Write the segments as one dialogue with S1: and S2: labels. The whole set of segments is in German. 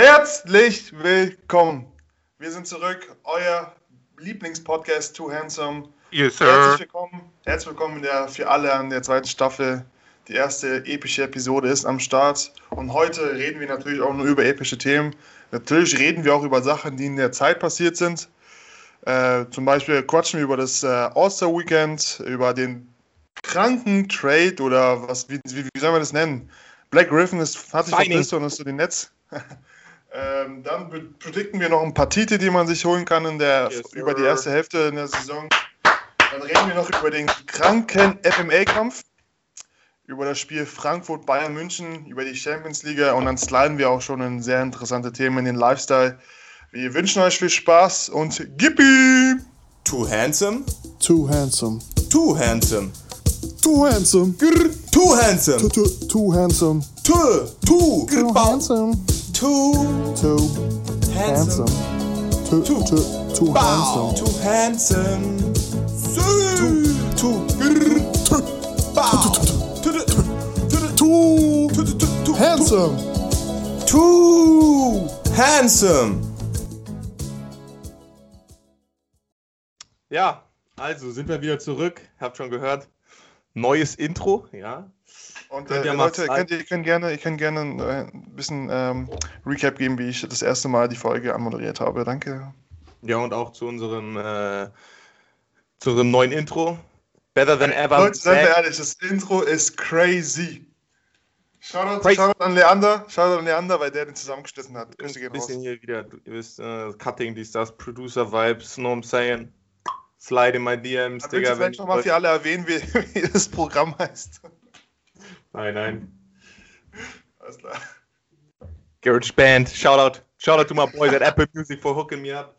S1: Herzlich willkommen. Wir sind zurück, euer Lieblingspodcast Too Handsome.
S2: Yes, sir.
S1: Herzlich willkommen, herzlich willkommen in der, für alle an der zweiten Staffel. Die erste epische Episode ist am Start und heute reden wir natürlich auch nur über epische Themen. Natürlich reden wir auch über Sachen, die in der Zeit passiert sind. Äh, zum Beispiel quatschen wir über das äh, All-Star-Weekend, über den kranken Trade oder was, wie, wie, wie soll man das nennen? Black Griffin ist, hat sich verpisst und ist zu den Netz. ähm, dann predikten wir noch ein paar Titel, die man sich holen kann in der,
S2: Yes,
S1: über die erste Hälfte in der Saison. Dann reden wir noch über den kranken FMA-Kampf, über das Spiel Frankfurt-Bayern München, über die Champions League und dann sliden wir auch schon in sehr interessante Themen in den Lifestyle. Wir wünschen euch viel Spaß und ihm!
S3: Too handsome,
S4: Too handsome.
S3: too handsome,
S4: Too handsome.
S3: grr, too handsome,
S4: Too, too, too handsome.
S3: too, too,
S4: Too handsome.
S3: Too
S4: Too
S3: handsome.
S4: Too,
S3: Too.
S4: too, too handsome.
S3: too handsome, too,
S4: handsome.
S3: too handsome.
S2: Ja, also sind wir wieder zurück. Habt schon gehört. Neues Intro, ja.
S1: Und äh,
S2: ihr
S1: Leute,
S2: sliden?
S1: könnt ihr, ihr könnt gerne, ihr könnt gerne äh, ein bisschen ähm, Recap geben, wie ich das erste Mal die Folge anmoderiert habe. Danke.
S2: Ja, und auch zu unserem, äh, zu unserem neuen Intro. Better than ever.
S1: Leute, seid
S2: back.
S1: ehrlich, das Intro ist crazy. Shoutout,
S2: Crazy.
S1: Shoutout an Leander, Shoutout an Leander, weil der den zusammengeschnitten hat.
S2: Ein
S1: gehen raus.
S2: bisschen hier wieder, ihr wisst, äh, Cutting, dies, das, Producer-Vibes, know what I'm saying? Slide in my DMs,
S1: Willst du
S2: Digga. wenn
S1: vielleicht nochmal für alle erwähnen, wie, wie das Programm heißt?
S2: Nein, nein.
S1: Alles klar.
S2: Garage Band, Shoutout. Shoutout to my boys at Apple Music for hooking me up.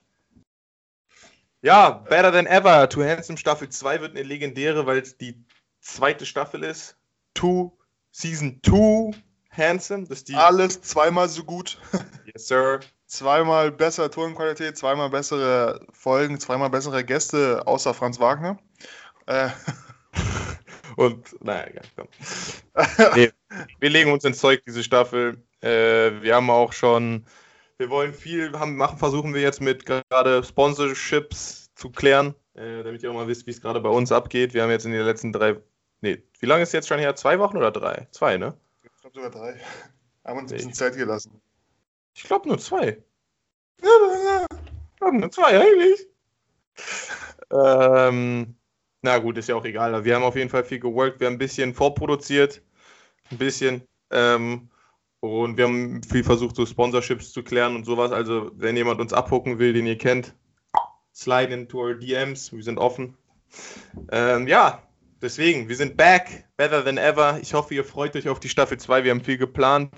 S2: Ja, Better Than Ever. Too Handsome Staffel 2 wird eine legendäre, weil es die zweite Staffel ist. Two, Season 2 Handsome. Das ist die.
S1: Alles zweimal so gut,
S2: Yes, sir.
S1: zweimal bessere Tonqualität, zweimal bessere Folgen, zweimal bessere Gäste, außer Franz Wagner. Äh,
S2: Und, naja, komm. Nee, wir legen uns ins Zeug, diese Staffel. Äh, wir haben auch schon, wir wollen viel haben, machen, versuchen wir jetzt mit gerade Sponsorships zu klären, äh, damit ihr auch mal wisst, wie es gerade bei uns abgeht. Wir haben jetzt in den letzten drei, nee, wie lange ist jetzt schon her? Zwei Wochen oder drei? Zwei, ne?
S1: ich glaube sogar drei. Haben uns ein bisschen Zeit gelassen.
S2: Ich glaube nur zwei. Ja, ja, nur zwei eigentlich. ähm, na gut, ist ja auch egal. Wir haben auf jeden Fall viel geworkt. Wir haben ein bisschen vorproduziert. Ein bisschen. Ähm, und wir haben viel versucht, so Sponsorships zu klären und sowas. Also, wenn jemand uns abhucken will, den ihr kennt, slide into our DMs. Wir sind offen. Ähm, ja, deswegen, wir sind back. Better than ever. Ich hoffe, ihr freut euch auf die Staffel 2. Wir haben viel geplant.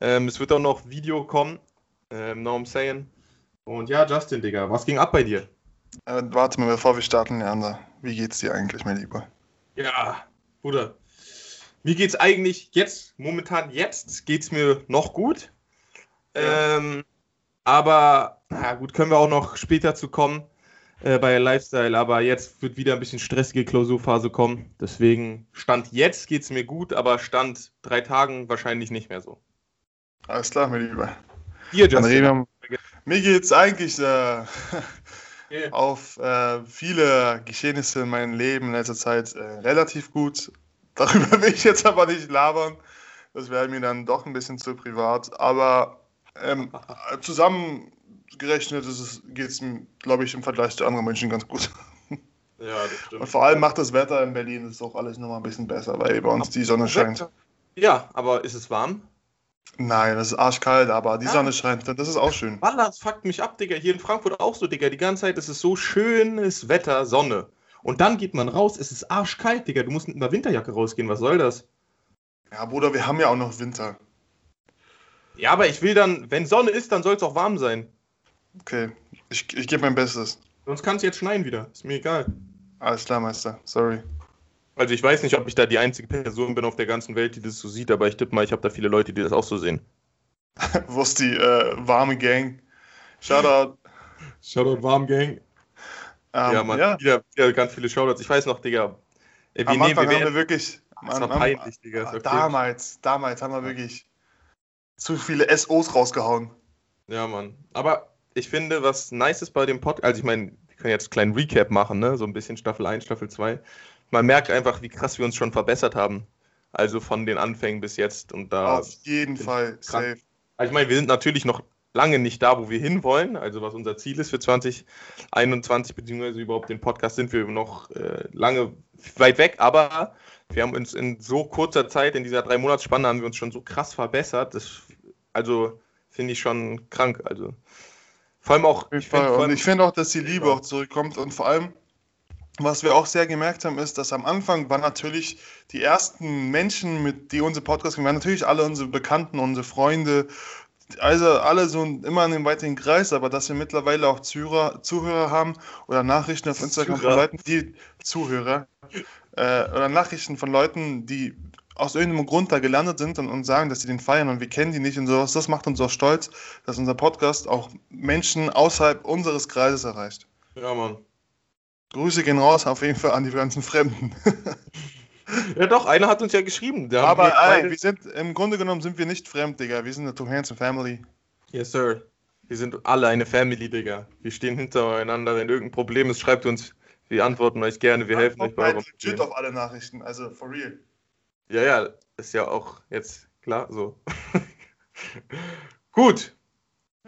S2: Ähm, es wird auch noch Video kommen. Ähm, what I'm saying? Und ja, Justin, Digga, was ging ab bei dir?
S1: Äh, warte mal, bevor wir starten, Leander. Wie geht's dir eigentlich, mein Lieber?
S2: Ja, Bruder. Mir geht's eigentlich jetzt, momentan jetzt, geht's mir noch gut.
S1: Ja.
S2: Ähm, aber, na gut, können wir auch noch später zu kommen äh, bei Lifestyle. Aber jetzt wird wieder ein bisschen stressige Klausurphase kommen. Deswegen, Stand jetzt geht's mir gut, aber Stand drei Tagen wahrscheinlich nicht mehr so.
S1: Alles klar, mein Lieber.
S2: Hier,
S1: Dann
S2: Justin.
S1: wir, mir geht's eigentlich äh,
S2: Yeah.
S1: auf äh, viele Geschehnisse in meinem Leben in letzter Zeit äh, relativ gut. Darüber will ich jetzt aber nicht labern. Das wäre mir dann doch ein bisschen zu privat. Aber ähm, zusammengerechnet geht es, glaube ich, im Vergleich zu anderen Menschen ganz gut.
S2: Ja, das stimmt.
S1: Und vor allem macht das Wetter in Berlin das ist auch alles nochmal ein bisschen besser, weil bei uns die Sonne scheint.
S2: Ja, aber ist es warm?
S1: Nein, das ist arschkalt, aber die
S2: Ja.
S1: Sonne scheint. Das ist auch schön.
S2: Wallah, das fuckt mich ab, Digga. Hier in Frankfurt auch so, Digga. Die ganze Zeit ist es so schönes Wetter, Sonne. Und dann geht man raus, es ist arschkalt, Digga. Du musst mit einer Winterjacke rausgehen, was soll das?
S1: Ja, Bruder, wir haben ja auch noch Winter.
S2: Ja, aber ich will dann, wenn Sonne ist, dann soll es auch warm sein.
S1: Okay, ich, ich gebe mein Bestes.
S2: Sonst kann es jetzt schneien wieder. Ist mir egal.
S1: Alles klar, Meister. Sorry.
S2: Also ich weiß nicht, ob ich da die einzige Person bin auf der ganzen Welt, die das so sieht, aber ich tippe mal, ich habe da viele Leute, die das auch so sehen.
S1: Wo ist die äh, warme Gang? Shoutout.
S2: Shoutout Warm Gang.
S1: Ähm,
S2: ja, man,
S1: ja,
S2: Wieder, wieder ganz viele Shoutouts. Ich weiß noch, Digga. Äh,
S1: am
S2: wir nehmen,
S1: Anfang
S2: wir
S1: haben wir wirklich.
S2: das
S1: am-
S2: war
S1: am-
S2: peinlich, Digga. ist okay.
S1: Damals, damals haben wir wirklich zu viele SOs rausgehauen.
S2: Ja, Mann. Aber ich finde, was nice ist bei dem Podcast, also ich meine, wir können jetzt einen kleinen Recap machen, ne? So ein bisschen Staffel 1, Staffel 2. Man merkt einfach, wie krass wir uns schon verbessert haben. Also von den Anfängen bis jetzt. Und da.
S1: Auf jeden Fall, safe.
S2: Also ich meine, wir sind natürlich noch lange nicht da, wo wir hinwollen. Also was unser Ziel ist für 2021, beziehungsweise überhaupt den Podcast, sind wir noch äh, lange weit weg. Aber wir haben uns in so kurzer Zeit, in dieser drei Monatsspanne, haben wir uns schon so krass verbessert. Das, also finde ich schon krank. Also vor allem auch. Ich find,
S1: finde auch, dass die Liebe auch zurückkommt und vor allem, was wir auch sehr gemerkt haben, ist, dass am Anfang waren natürlich die ersten Menschen, mit die unsere Podcast gemacht haben, natürlich alle unsere Bekannten, unsere Freunde, also alle so immer in dem weiteren Kreis, aber dass wir mittlerweile auch Zuhörer, Zuhörer haben oder Nachrichten auf Instagram von
S2: Zuhörer.
S1: Leuten, die Zuhörer äh, oder Nachrichten von Leuten, die aus irgendeinem Grund da gelandet sind und uns sagen, dass sie den feiern und wir kennen die nicht und sowas. Das macht uns auch stolz, dass unser Podcast auch Menschen außerhalb unseres Kreises erreicht.
S2: ja, Mann.
S1: Grüße gehen raus auf jeden Fall an die ganzen Fremden.
S2: Ja, doch, einer hat uns ja geschrieben.
S1: Aber
S2: wir
S1: ey,
S2: beide-
S1: wir sind, im Grunde genommen sind wir nicht fremd, Digga. Wir sind eine Two Handsome Family.
S2: Yes, Sir. Wir sind alle eine Family, Digga. Wir stehen hintereinander. Wenn irgendein Problem ist, schreibt uns. Wir antworten euch gerne. Wir helfen euch bei eurem
S1: legit auf alle Nachrichten, also for real.
S2: Ja, ja, ist ja auch jetzt klar so. Gut.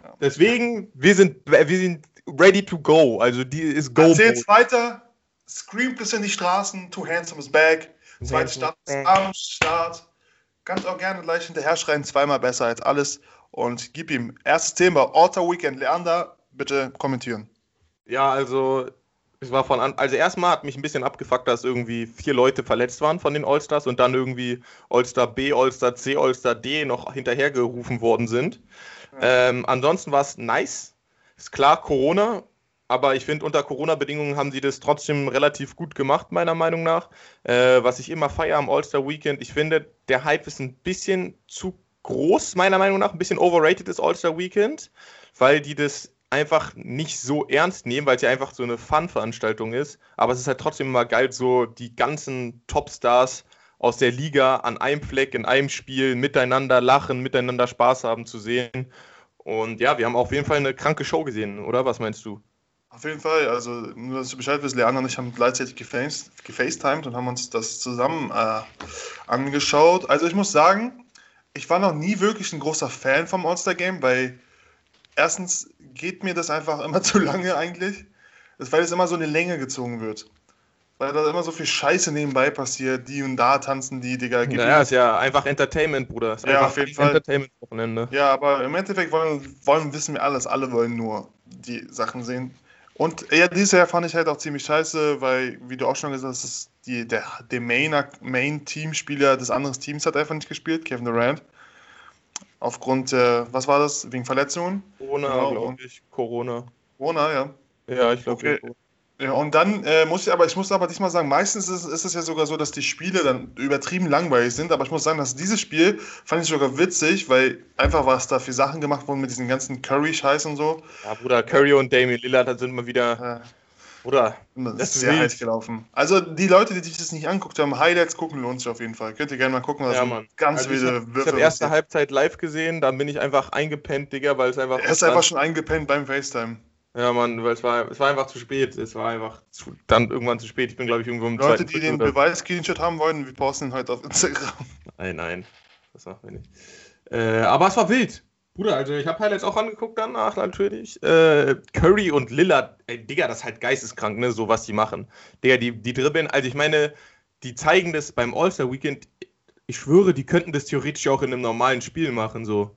S1: Ja.
S2: Deswegen, wir sind, wir sind ready to go. Also die ist go.
S1: Erzähl's weiter. Scream bis in die Straßen. Two Handsome is back. Zweite Stadt
S2: is
S1: ist am Start. Kannst auch gerne gleich hinterher schreien. Zweimal besser als alles. Und gib ihm erstes Thema. Alter Weekend. Leander, bitte kommentieren.
S2: Ja, also es war von an, also erstmal hat mich ein bisschen abgefuckt, dass irgendwie vier Leute verletzt waren von den Allstars und dann irgendwie Allstar B, Allstar C, Allstar D noch hinterhergerufen worden sind. Ähm, ansonsten war es nice. Ist klar, Corona, aber ich finde, unter Corona-Bedingungen haben sie das trotzdem relativ gut gemacht, meiner Meinung nach. Äh, was ich immer feiere am All-Star Weekend, ich finde, der Hype ist ein bisschen zu groß, meiner Meinung nach, ein bisschen overrated das All-Star Weekend, weil die das einfach nicht so ernst nehmen, weil es ja einfach so eine Fun-Veranstaltung ist. Aber es ist halt trotzdem immer geil, so die ganzen Topstars aus der Liga an einem Fleck, in einem Spiel, miteinander lachen, miteinander Spaß haben zu sehen. Und ja, wir haben auf jeden Fall eine kranke Show gesehen, oder? Was meinst du?
S1: Auf jeden Fall, also nur, dass du Bescheid wirst, Leander und ich haben gleichzeitig geface, gefacetimed und haben uns das zusammen äh, angeschaut. Also ich muss sagen, ich war noch nie wirklich ein großer Fan vom All-Star-Game, weil erstens geht mir das einfach immer zu lange eigentlich, weil es immer so eine Länge gezogen wird. Weil da immer so viel Scheiße nebenbei passiert, die und da tanzen die, Digga. Gib
S2: Naja, ist ja einfach Entertainment, Bruder. Ist
S1: Ja, auf jeden Fall.
S2: Entertainment-Wochenende.
S1: Ja, aber im Endeffekt wollen, wollen, wissen wir alles. Alle wollen nur die Sachen sehen. Und ja, dieses Jahr fand ich halt auch ziemlich scheiße, weil, wie du auch schon gesagt hast, ist die, der, der Main- Main-Teamspieler des anderen Teams hat einfach nicht gespielt, Kevin Durant. Aufgrund, äh, was war das? Wegen Verletzungen?
S2: Corona,
S1: Genau,
S2: glaube ich. Corona.
S1: Corona, ja.
S2: Ja, ich glaube.
S1: Okay. Ja, und dann äh, muss ich aber, ich muss aber diesmal sagen, meistens ist, ist es ja sogar so, dass die Spiele dann übertrieben langweilig sind, aber ich muss sagen, dass dieses Spiel fand ich sogar witzig, weil einfach was da für Sachen gemacht wurden mit diesen ganzen Curry-Scheiß und so.
S2: Ja, Bruder, Curry und Damian Lillard da sind mal wieder.
S1: Äh,
S2: Bruder,
S1: Das
S2: Das
S1: ist sehr heiß gelaufen. Also die Leute, die sich das nicht anguckt haben, Highlights gucken lohnt sich auf jeden Fall. Könnt ihr gerne mal gucken, das
S2: Ja, Mann.
S1: ganz
S2: also ich
S1: wilde
S2: habe
S1: Würfe.
S2: hab erste Halbzeit live gesehen, dann bin ich einfach eingepennt, Digga, weil es einfach.
S1: er ist einfach schon eingepennt beim FaceTime.
S2: Ja, Mann, weil es war, es war einfach zu spät. Es war einfach zu, dann irgendwann zu spät. Ich bin, glaube ich, irgendwo im
S1: Leute,
S2: zweiten
S1: die den Beweis-Screenshot haben wollen, wir posten ihn heute auf Instagram.
S2: Nein, nein. Das machen wir nicht. Äh, aber es war wild. Bruder, also ich habe Highlights auch angeguckt danach natürlich. Äh, Curry und Lillard, ey, Digga, das ist halt geisteskrank, ne, so was die machen. Digga, die, die dribbeln, also ich meine, die zeigen das beim All-Star Weekend. Ich schwöre, die könnten das theoretisch auch in einem normalen Spiel machen, so.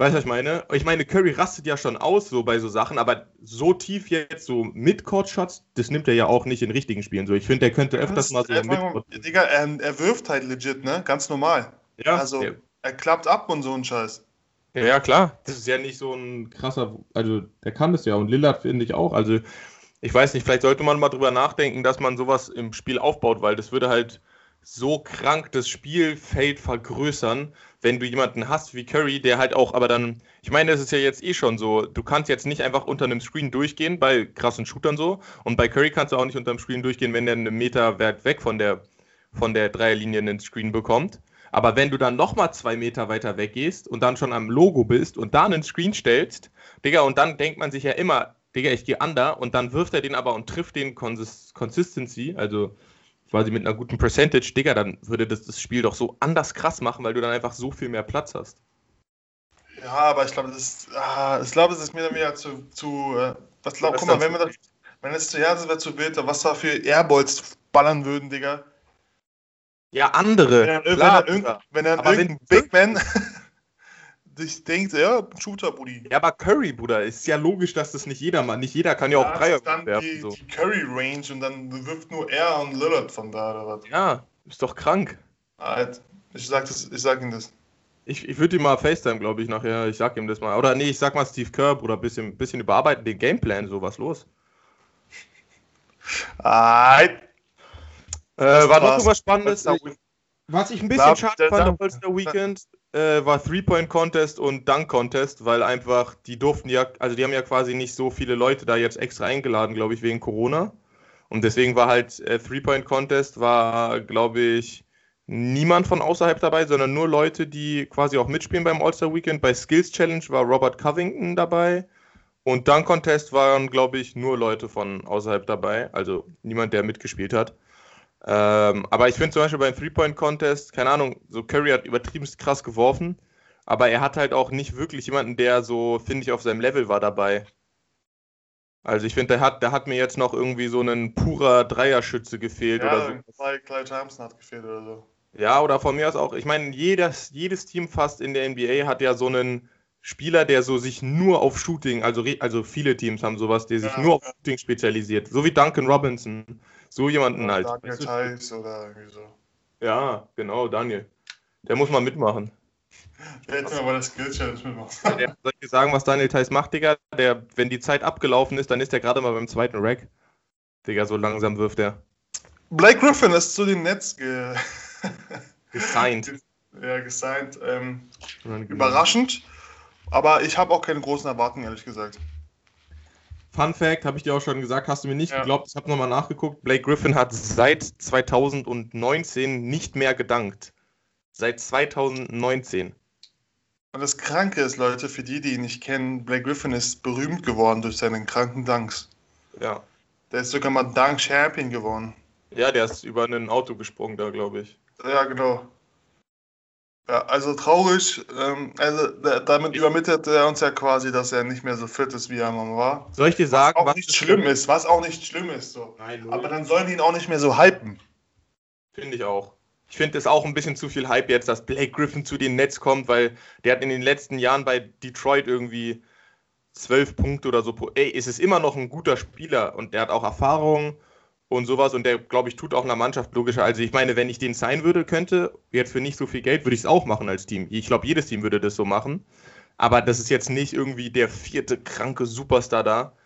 S2: Weißt du, was ich meine? Ich meine, Curry rastet ja schon aus, so bei so Sachen, aber so tief jetzt, so Mid-Court-Shots, das nimmt er ja auch nicht in richtigen Spielen. So, ich finde, der könnte öfters mal so
S1: er,
S2: Mid-Court.
S1: Digga, er, er wirft halt legit, ne? Ganz normal.
S2: Ja,
S1: also,
S2: der-
S1: er klappt ab und so ein Scheiß.
S2: Ja, ja, klar. Das ist ja nicht so ein krasser, also der kann das ja und Lillard finde ich auch. Also ich weiß nicht, vielleicht sollte man mal drüber nachdenken, dass man sowas im Spiel aufbaut, weil das würde halt so krank das Spielfeld vergrößern, wenn du jemanden hast wie Curry, der halt auch, aber dann, ich meine, das ist ja jetzt eh schon so, du kannst jetzt nicht einfach unter einem Screen durchgehen, bei krassen Shootern so, und bei Curry kannst du auch nicht unter dem Screen durchgehen, wenn der einen Meter weit weg von der, von der Dreierlinie einen Screen bekommt. Aber wenn du dann nochmal zwei Meter weiter weggehst und dann schon am Logo bist und da einen Screen stellst, Digga, und dann denkt man sich ja immer, Digga, ich gehe under und dann wirft er den aber und trifft den Consist Consistency, also quasi mit einer guten Percentage, Digga, dann würde das das Spiel doch so anders krass machen, weil du dann einfach so viel mehr Platz hast.
S1: Ja, aber ich glaube, das ist, ah, ich glaube, es ist mir dann wieder zu, zu äh, was glaub, guck mal, wenn wir das, wenn es zu wäre zu wild, was da für Airballs ballern würden, Digga.
S2: Ja, andere.
S1: Wenn dann, wenn
S2: klar,
S1: dann, wenn dann irgendein Big Man sich denkt, ja, Shooter, Buddy.
S2: ja, aber Curry, Bruder, ist ja logisch, dass das nicht jeder macht. Nicht jeder kann ja auch
S1: das
S2: Dreier
S1: dann
S2: werfen.
S1: die,
S2: So.
S1: die Curry Range und dann wirft nur er und Lillard von da oder was.
S2: Ja, ist doch krank.
S1: Alter, ich sag das, ich sag ihm das.
S2: Ich, ich würde ihm mal FaceTime, glaube ich, nachher. Ich sag ihm das mal. Oder nee, ich sag mal Steve Kerr, Bruder, bisschen, bisschen überarbeiten, den Gameplan, so was los.
S1: Alter.
S2: Äh, war noch irgendwas Spannendes? Was ich ein bisschen schade fand am
S1: Dank-
S2: All-Star Weekend, äh, war Three-Point-Contest und Dunk-Contest, weil einfach, die durften ja, also die haben ja quasi nicht so viele Leute da jetzt extra eingeladen, glaube ich, wegen Corona. Und deswegen war halt äh, Three-Point-Contest, war, glaube ich, niemand von außerhalb dabei, sondern nur Leute, die quasi auch mitspielen beim All-Star Weekend. Bei Skills Challenge war Robert Covington dabei. Und Dunk Contest waren, glaube ich, nur Leute von außerhalb dabei. Also niemand, der mitgespielt hat. Ähm, aber ich finde zum Beispiel beim Three-Point-Contest, keine Ahnung, so Curry hat übertrieben krass geworfen. Aber er hat halt auch nicht wirklich jemanden, der so, finde ich, auf seinem Level war dabei. Also ich finde, der hat, der hat mir jetzt noch irgendwie so ein purer Dreierschütze gefehlt oder so.
S1: Ja, Clay, Clay Thompson hat gefehlt oder so.
S2: Ja, oder von mir aus auch. Ich meine, jedes, jedes Team fast in der NBA hat ja so einen Spieler, der so sich nur auf Shooting, also, also viele Teams haben sowas, der sich
S1: Ja,
S2: nur auf
S1: ja.
S2: Shooting spezialisiert. So wie Duncan Robinson. So jemanden
S1: Oder
S2: halt.
S1: Daniel
S2: Weißt du?
S1: Theis oder irgendwie so.
S2: Ja, genau, Daniel. Der muss mal mitmachen.
S1: Der hätte mal bei der Skill Challenge mitmachen.
S2: Der, soll ich dir sagen, was Daniel Theiss macht, Digga? Der, wenn die Zeit abgelaufen ist, dann ist der gerade mal beim zweiten Rack. Digga, so langsam wirft er.
S1: Blake Griffin ist zu den Nets ge
S2: Gesigned.
S1: ja, gesigned. Ähm, überraschend. Aber ich habe auch keine großen Erwartungen, ehrlich gesagt.
S2: Fun Fact, habe ich dir auch schon gesagt, hast du mir nicht
S1: Ja.
S2: geglaubt, ich habe nochmal nachgeguckt. Blake Griffin hat seit 2019 nicht mehr gedankt. Seit 2019.
S1: Und das Kranke ist, Leute, für die, die ihn nicht kennen, Blake Griffin ist berühmt geworden durch seinen kranken Dunks.
S2: Ja.
S1: Der ist sogar mal Dunk Champion geworden.
S2: Ja, der ist über ein Auto gesprungen da, glaube ich.
S1: Ja, genau. Ja, also traurig. Ähm, also da, damit übermittelt er uns ja quasi, dass er nicht mehr so fit ist, wie er mal war.
S2: Soll ich dir
S1: Was
S2: sagen,
S1: auch
S2: was
S1: nicht
S2: das
S1: schlimm ist, was auch nicht schlimm ist. So.
S2: Nein,
S1: Aber dann sollen die ihn auch nicht mehr so hypen.
S2: Finde ich auch. Ich finde es auch ein bisschen zu viel Hype jetzt, dass Blake Griffin zu den Nets kommt, weil der hat in den letzten Jahren bei Detroit irgendwie zwölf Punkte oder so. pro- Ey, es ist immer noch ein guter Spieler und der hat auch Erfahrung und sowas und der, glaube ich, tut auch einer Mannschaft logischer. Also ich meine, wenn ich den sein würde, könnte, jetzt für nicht so viel Geld, würde ich es auch machen als Team. Ich glaube, jedes Team würde das so machen. Aber das ist jetzt nicht irgendwie der vierte kranke Superstar da.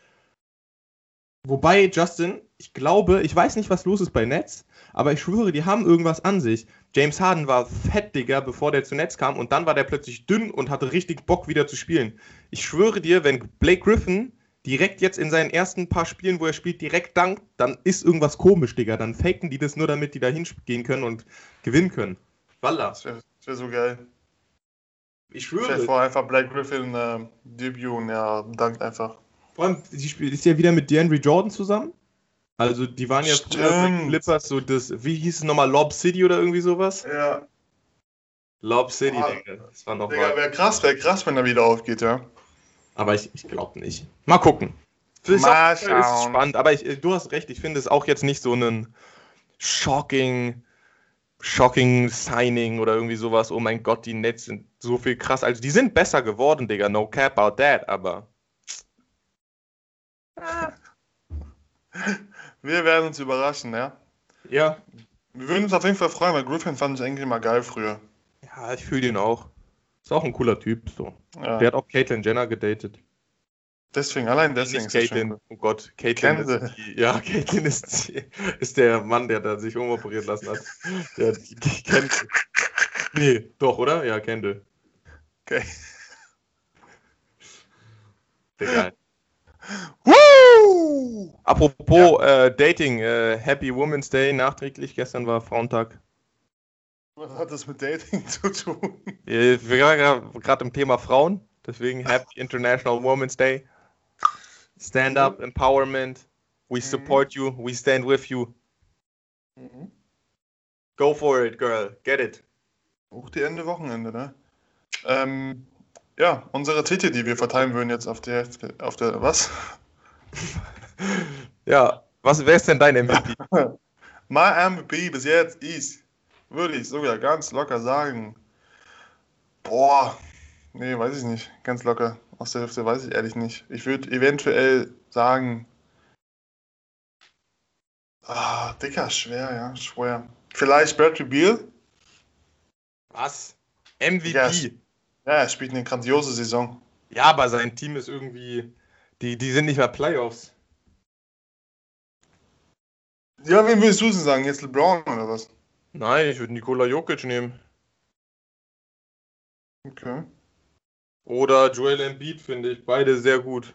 S2: Wobei, Justin, ich glaube, ich weiß nicht, was los ist bei Nets, aber ich schwöre, die haben irgendwas an sich. James Harden war fett, Digga, bevor der zu Nets kam und dann war der plötzlich dünn und hatte richtig Bock wieder zu spielen. Ich schwöre dir, wenn Blake Griffin direkt jetzt in seinen ersten paar Spielen, wo er spielt, direkt dankt, dann ist irgendwas komisch, Digga. Dann faken die das nur, damit die da hingehen können und gewinnen können. Wallah.
S1: Das wäre wär so geil.
S2: Ich schwöre.
S1: vor, einfach Black Griffin äh, Debüt und er dankt einfach.
S2: Vor allem, sie spielt, ist ja wieder mit DeAndre Jordan zusammen. Also, die waren ja früher
S1: Stimmt.
S2: Clippers, so das, wie hieß es nochmal, Lob City oder irgendwie sowas?
S1: Ja,
S2: Lob City,
S1: Ah,
S2: Digga. Das war noch
S1: Digga, wäre krass, wäre krass, wenn er wieder aufgeht, ja.
S2: Aber ich, ich glaube nicht. Mal gucken. Ist
S1: Mal
S2: auch- Ist spannend, aber ich, du hast recht, ich finde es auch jetzt nicht so einen shocking, shocking Signing oder irgendwie sowas. Oh mein Gott, die Nets sind so viel krass. Also die sind besser geworden, Digga. No cap about that, aber.
S1: Wir werden uns überraschen, ja.
S2: Ja.
S1: Wir würden uns auf jeden Fall freuen, weil Griffin fand ich eigentlich immer geil früher.
S2: Ja, ich fühle den auch. Ist auch ein cooler Typ. So.
S1: Ja.
S2: Der hat auch Caitlyn Jenner gedatet.
S1: Deswegen, allein deswegen ist
S2: Caitlyn. Oh Gott, Caitlyn ist die, Ja, Caitlyn ist, die, ist der Mann, der da sich umoperiert lassen hat. Der Kendall. Nee, doch, oder? Ja, Kendall.
S1: Okay. Woo!
S2: Apropos äh, Dating, äh, Happy Women's Day nachträglich. Gestern war Frauentag.
S1: Was hat das mit Dating zu tun?
S2: Wir waren gerade im Thema Frauen, deswegen Happy International Women's Day. Stand up, Empowerment. We support you, we stand with you. Go for it, girl. Get it.
S1: Auch die Ende Wochenende, ne? Ähm, ja, unsere Titel, die wir verteilen würden jetzt auf der Hälfte, auf der, was?
S2: Ja, was, wer ist denn dein MVP?
S1: Mein MVP bis jetzt ist, würde ich sogar ganz locker sagen, boah, nee, weiß ich nicht, ganz locker. Aus der Hälfte weiß ich ehrlich nicht. Ich würde eventuell sagen, ah, dicker, schwer, ja, schwer. Vielleicht Bradley Beal?
S2: Was? MVP?
S1: Yes. Ja, er spielt eine grandiose Saison.
S2: Ja, aber sein Team ist irgendwie. Die, die sind nicht mehr Playoffs.
S1: Ja, wen würdest du denn sagen? Jetzt LeBron oder was?
S2: Nein, ich würde Nikola Jokic nehmen.
S1: Okay.
S2: Oder Joel Embiid, finde ich. Beide sehr gut.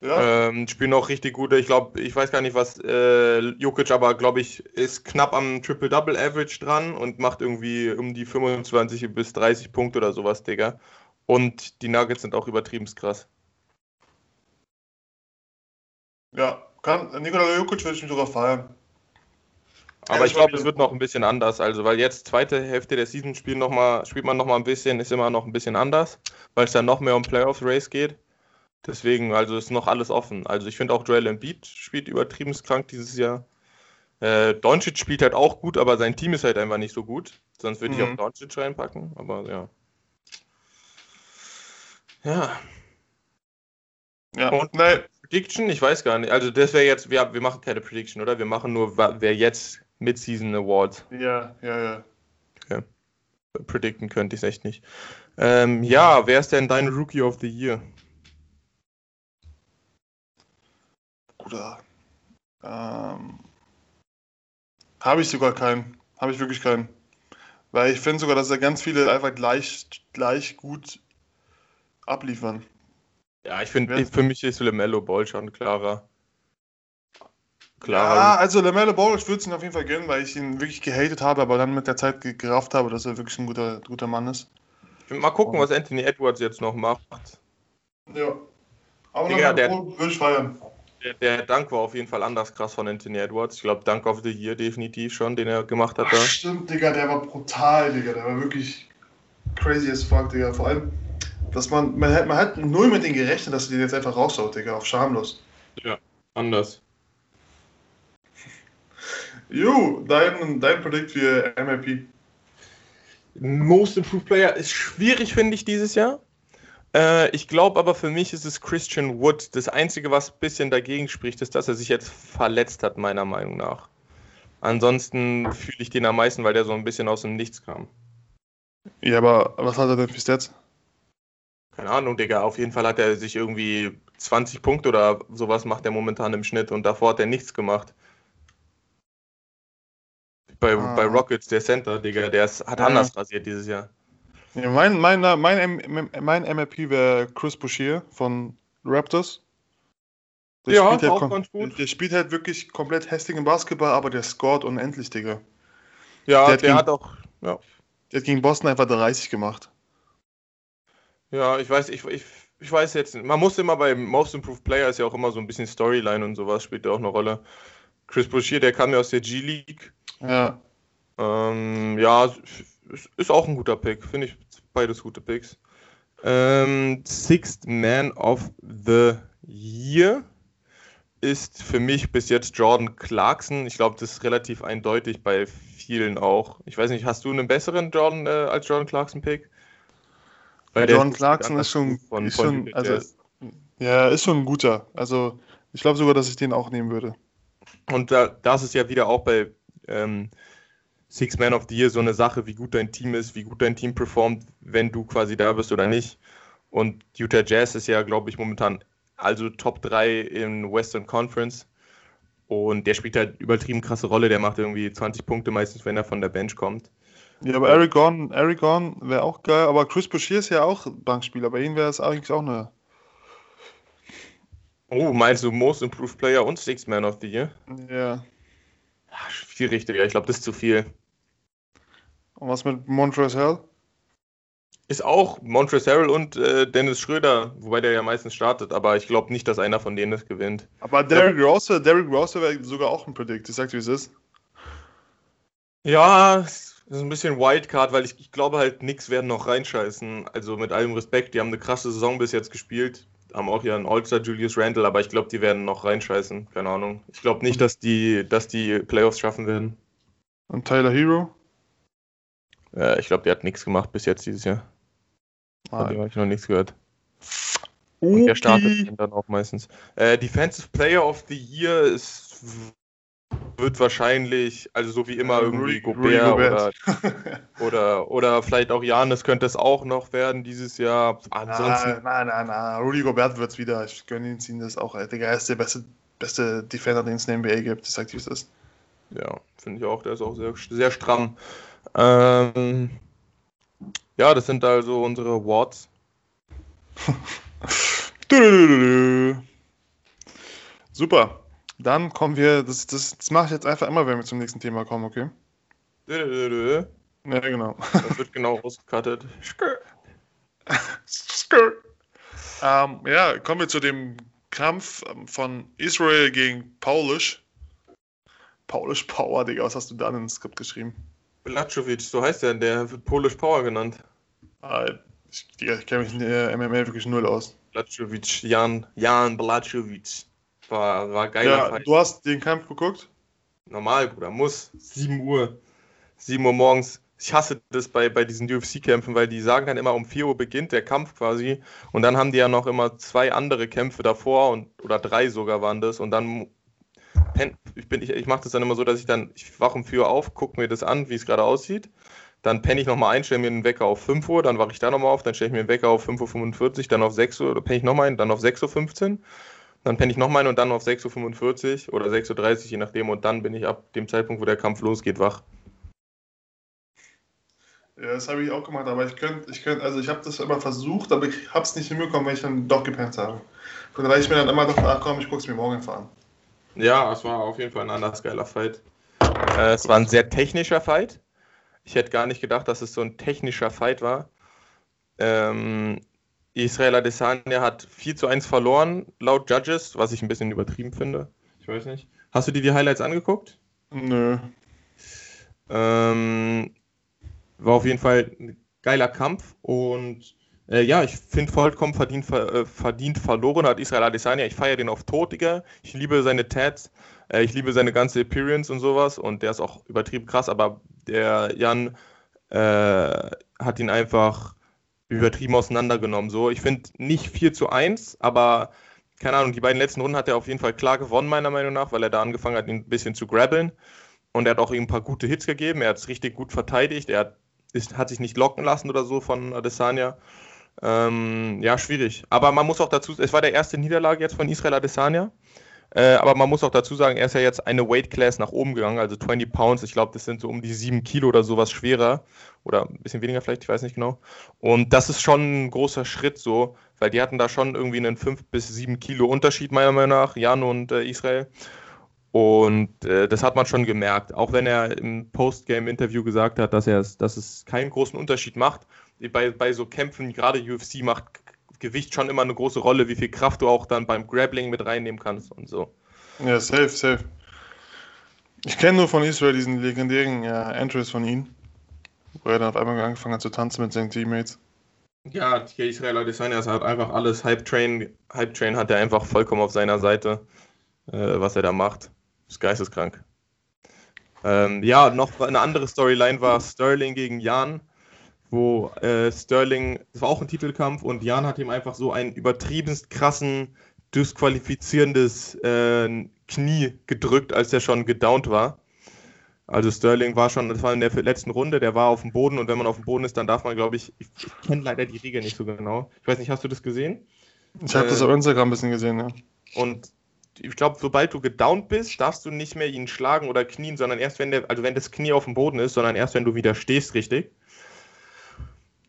S1: Ja,
S2: Ähm, spielen auch richtig gut. Ich glaube, ich weiß gar nicht, was äh, Jokic, aber glaube ich, ist knapp am Triple-Double-Average dran und macht irgendwie um die 25 bis 30 Punkte oder sowas, Digga. Und die Nuggets sind auch übertrieben krass.
S1: ja. Kann, Nikola Jokic würde ich mich sogar feiern.
S2: Aber
S1: Ja,
S2: ich
S1: ich glaub,
S2: glaube, es wird noch ein bisschen anders. Also, weil jetzt zweite Hälfte der Season spielt, noch mal, spielt man noch mal ein bisschen, ist immer noch ein bisschen anders, weil es dann noch mehr um Playoff-Race geht. Deswegen, also ist noch alles offen. Also ich finde auch Joel Embiid spielt übertrieben krank dieses Jahr. Äh, Doncic spielt halt auch gut, aber sein Team ist halt einfach nicht so gut. Sonst würde ich
S1: Mhm.
S2: auch Doncic reinpacken, aber ja. Ja,
S1: Ja,
S2: Und-
S1: nee,
S2: Prediction, ich weiß gar nicht. Also das wäre jetzt, wir, wir machen keine Prediction, oder? Wir machen nur, wer jetzt Mid-Season Awards
S1: ja, ja, ja.
S2: predikten könnte ich echt nicht. Ähm, ja, wer ist denn dein Rookie of the Year?
S1: Bruder. Ähm, habe ich sogar keinen. Habe ich wirklich keinen. Weil ich finde sogar, dass da ganz viele einfach gleich, gleich gut abliefern.
S2: Ja, ich finde, für mich ist LaMelo Ball schon klarer.
S1: Ja,
S2: Klarer.
S1: also LaMelo Ball, ich würde es ihm auf jeden Fall gönnen, weil ich ihn wirklich gehatet habe, aber dann mit der Zeit ge- gerafft habe, dass er wirklich ein guter, guter Mann ist.
S2: Mal gucken, was Anthony Edwards jetzt noch macht.
S1: Ja. Aber
S2: Digga, der-
S1: würde ich feiern.
S2: Der, der Dank war auf jeden Fall anders krass von Anthony Edwards. Ich glaube, Dank of the Year definitiv schon, den er gemacht hat
S1: Ach,
S2: da.
S1: stimmt, Digga, der war brutal, Digga. Der war wirklich crazy as fuck, Digga. Vor allem, dass man, man, hat, man hat null mit denen gerechnet, dass er den jetzt einfach raushaut, Digga, auf schamlos.
S2: Anders.
S1: Jo, dein, dein Predict für MLP.
S2: Most Improved Player ist schwierig, finde ich, dieses Jahr. Äh, ich glaube aber für mich ist es Christian Wood. Das Einzige, was ein bisschen dagegen spricht, ist, dass er sich jetzt verletzt hat, meiner Meinung nach. Ansonsten fühle ich den am meisten, weil der so ein bisschen aus dem Nichts kam.
S1: Ja, aber was hat er denn für Stats?
S2: Keine Ahnung, Digga. Auf jeden Fall hat er sich irgendwie 20 Punkte oder sowas macht er momentan im Schnitt und davor hat er nichts gemacht. Bei,
S1: Ah.
S2: bei Rockets, der Center, Digga, der ist, hat
S1: Ja.
S2: anders rasiert dieses Jahr.
S1: Ja, mein, mein, mein, mein MLP wäre Chris Boucher von Raptors. Der
S2: Ja,
S1: spielt
S2: auch
S1: kom-
S2: ganz gut.
S1: Der spielt halt wirklich komplett hässlichen Basketball, aber der scored unendlich, Digga.
S2: Ja,
S1: Der
S2: der,
S1: hat gegen-
S2: hat auch, ja,
S1: Der hat gegen Boston einfach 30 gemacht.
S2: ja, ich weiß, ich, ich, ich weiß jetzt, nicht. man muss immer bei Most Improved Player ist ja auch immer so ein bisschen Storyline und sowas spielt ja auch eine Rolle. Chris Boucher, der kam ja aus der G-League.
S1: Ja.
S2: Ähm, ja, ist, auch ein guter Pick, finde ich beides gute Picks. Ähm, Sixth Man of the Year ist für mich bis jetzt Jordan Clarkson. Ich glaube, das ist relativ eindeutig bei vielen auch. Ich weiß nicht, hast du einen besseren Jordan äh, als Jordan Clarkson Pick? Weil
S1: Jordan Clarkson ist schon,
S2: von,
S1: ist
S2: von
S1: schon also, ja, ist schon ein guter. Also, ich glaube sogar, dass ich den auch nehmen würde.
S2: Und da, das ist ja wieder auch bei ähm, Six Man of the Year so eine Sache, wie gut dein Team ist, wie gut dein Team performt, wenn du quasi da bist oder nicht. Und Utah Jazz ist ja, glaube ich, momentan also Top 3 in Western Conference. Und der spielt halt übertrieben krasse Rolle. Der macht irgendwie 20 Punkte meistens, wenn er von der Bench kommt.
S1: Ja, aber Eric Gordon, Eric Gordon wäre auch geil, aber Chris Boucher ist ja auch Bankspieler. Bei ihm wäre es eigentlich auch eine.
S2: Oh, meinst du Most Improved Player und Six Man of the Year?
S1: Ja.
S2: Ah, Schwierig, Digga. Ich glaube, das ist zu viel.
S1: Und was mit Montrezl Harrell?
S2: Ist auch Montrezl Harrell und äh, Dennis Schröder, wobei der ja meistens startet, aber ich glaube nicht, dass einer von denen es gewinnt.
S1: Aber Derrick Rose, Derrick Rose wäre sogar auch ein Predict. Ich sag wie es ist.
S2: Ja, es ist ein bisschen Wildcard, weil ich, ich glaube halt, Knicks werden noch reinscheißen. Also mit allem Respekt, die haben eine krasse Saison bis jetzt gespielt. Haben auch einen All-Star Julius Randle, aber ich glaube, die werden noch reinscheißen. Keine Ahnung. Ich glaube nicht, dass die, dass die Playoffs schaffen werden.
S1: Und Tyler Hero?
S2: Äh, ich glaube, der hat nichts gemacht bis jetzt dieses Jahr. Von dem habe ich noch nichts gehört. Und der startet dann auch meistens. Äh, Defensive Player of the Year ist, wird wahrscheinlich, also so wie immer,
S1: Äh,
S2: irgendwie Gobert, Oder, oder, oder vielleicht auch Janis könnte es auch noch werden dieses Jahr. Ansonsten,
S1: Nein, nein, nein. Rudy Gobert wird's wieder. Ich gönne ihn ziehen das auch. Digga, er ist der beste, beste Defender, den es in der NBA gibt. Ich sag dir, wie es ist.
S2: ja, finde ich auch, der ist auch sehr, sehr stramm. Ähm, ja, das sind also unsere Awards.
S1: Super. Dann kommen wir, das, das, das mache ich jetzt einfach immer, wenn wir zum nächsten Thema kommen, okay?
S2: Das
S1: Ja, genau.
S2: wird genau rausgecuttet.
S1: ähm, ja, kommen wir zu dem Kampf ähm, von Israel gegen Paulisch. Paulisch Power, Digga, was hast du da in ins Skript geschrieben?
S2: Blatschowitsch, so heißt der, der wird Polish Power genannt.
S1: Ah, ich, ich kenne mich in der MMA wirklich null aus.
S2: Blatschowitsch, Jan, Jan Blatschowitsch. War, war geiler
S1: Ja,
S2: Fight.
S1: du hast den Kampf geguckt?
S2: Normal, Bruder, muss. 7 Uhr. 7 Uhr morgens. Ich hasse das bei, bei diesen UFC-Kämpfen, weil die sagen dann immer, um 4 Uhr beginnt der Kampf quasi. Und dann haben die ja noch immer zwei andere Kämpfe davor und oder drei sogar waren das. Und dann ich, bin- ich, ich mache das dann immer so, dass ich dann, ich wache um 4 Uhr auf, gucke mir das an, wie es gerade aussieht. Dann penne ich nochmal ein, stelle mir einen Wecker auf 5 Uhr, dann wache ich da nochmal auf, dann stelle ich mir einen Wecker auf 5.45 Uhr, dann auf 6 Uhr, dann penne ich nochmal ein, dann auf 6.15 Uhr. Dann penne ich nochmal ein und dann auf 6.45 Uhr oder 6.30 Uhr, je nachdem. Und dann bin ich ab dem Zeitpunkt, wo der Kampf losgeht, wach.
S1: Ja, das habe ich auch gemacht, aber ich könnte, ich könnte, also ich habe das immer versucht, aber ich habe es nicht hinbekommen, weil ich dann doch gepennt habe. Von daher ich mir dann immer doch, ach komm, ich gucke es mir morgen an.
S2: Ja, es war auf jeden Fall ein anders geiler Fight. Äh, es war ein sehr technischer Fight. Ich hätte gar nicht gedacht, dass es so ein technischer Fight war. Ähm, Israel Adesanya hat 4 zu 1 verloren, laut Judges, was ich ein bisschen übertrieben finde. Ich weiß nicht. Hast du dir die Highlights angeguckt?
S1: Nö.
S2: Ähm, war auf jeden Fall ein geiler Kampf und äh, ja, ich finde vollkommen verdient, ver, äh, verdient verloren hat Israel Adesanya. Ich feiere den auf Tod, Digga. Ich liebe seine Tats, äh, ich liebe seine ganze Appearance und sowas und der ist auch übertrieben krass, aber der Jan äh, hat ihn einfach übertrieben auseinandergenommen. So, ich finde nicht 4 zu 1, aber keine Ahnung, die beiden letzten Runden hat er auf jeden Fall klar gewonnen, meiner Meinung nach, weil er da angefangen hat, ihn ein bisschen zu grabbeln. Und er hat auch ihm ein paar gute Hits gegeben. Er hat es richtig gut verteidigt. Er hat, ist, hat sich nicht locken lassen oder so von Adesanya. Ähm, ja, schwierig. Aber man muss auch dazu, es war der erste Niederlage jetzt von Israel Adesanya. Äh, aber man muss auch dazu sagen, er ist ja jetzt eine Weight Class nach oben gegangen, also 20 Pounds. Ich glaube, das sind so um die 7 Kilo oder sowas schwerer. Oder ein bisschen weniger vielleicht, ich weiß nicht genau. Und das ist schon ein großer Schritt so, weil die hatten da schon irgendwie einen 5 bis 7 Kilo Unterschied, meiner Meinung nach, Jan und äh, Israel. Und äh, das hat man schon gemerkt, auch wenn er im Postgame-Interview gesagt hat, dass, dass es keinen großen Unterschied macht. Bei, bei so Kämpfen, gerade UFC, macht Gewicht schon immer eine große Rolle, wie viel Kraft du auch dann beim Grappling mit reinnehmen kannst und so.
S1: Ja, safe, safe. Ich kenne nur von Israel diesen legendären ja, Entrance von ihm, wo er dann auf einmal angefangen hat zu tanzen mit seinen Teammates.
S2: Ja, TK Israel Adesanya ist halt einfach alles Hype Train. Hype Train hat er einfach vollkommen auf seiner Seite, äh, was er da macht. Ist geisteskrank. Ähm, ja, noch eine andere Storyline war Sterling gegen Jan, wo äh, Sterling, das war auch ein Titelkampf und Jan hat ihm einfach so einen übertriebenst krassen, disqualifizierendes äh, Knie gedrückt, als er schon gedownt war. Also Sterling war schon, das war in der letzten Runde, der war auf dem Boden und wenn man auf dem Boden ist, dann darf man, glaube ich, ich, ich kenne leider die Regel nicht so genau. Ich weiß nicht, hast du das gesehen?
S1: Ich habe
S2: Äh,
S1: das auf Instagram ein bisschen gesehen, ja.
S2: Und ich glaube, sobald du gedownt bist, darfst du nicht mehr ihn schlagen oder knien, sondern erst wenn der, also wenn das Knie auf dem Boden ist, sondern erst wenn du wieder stehst, richtig.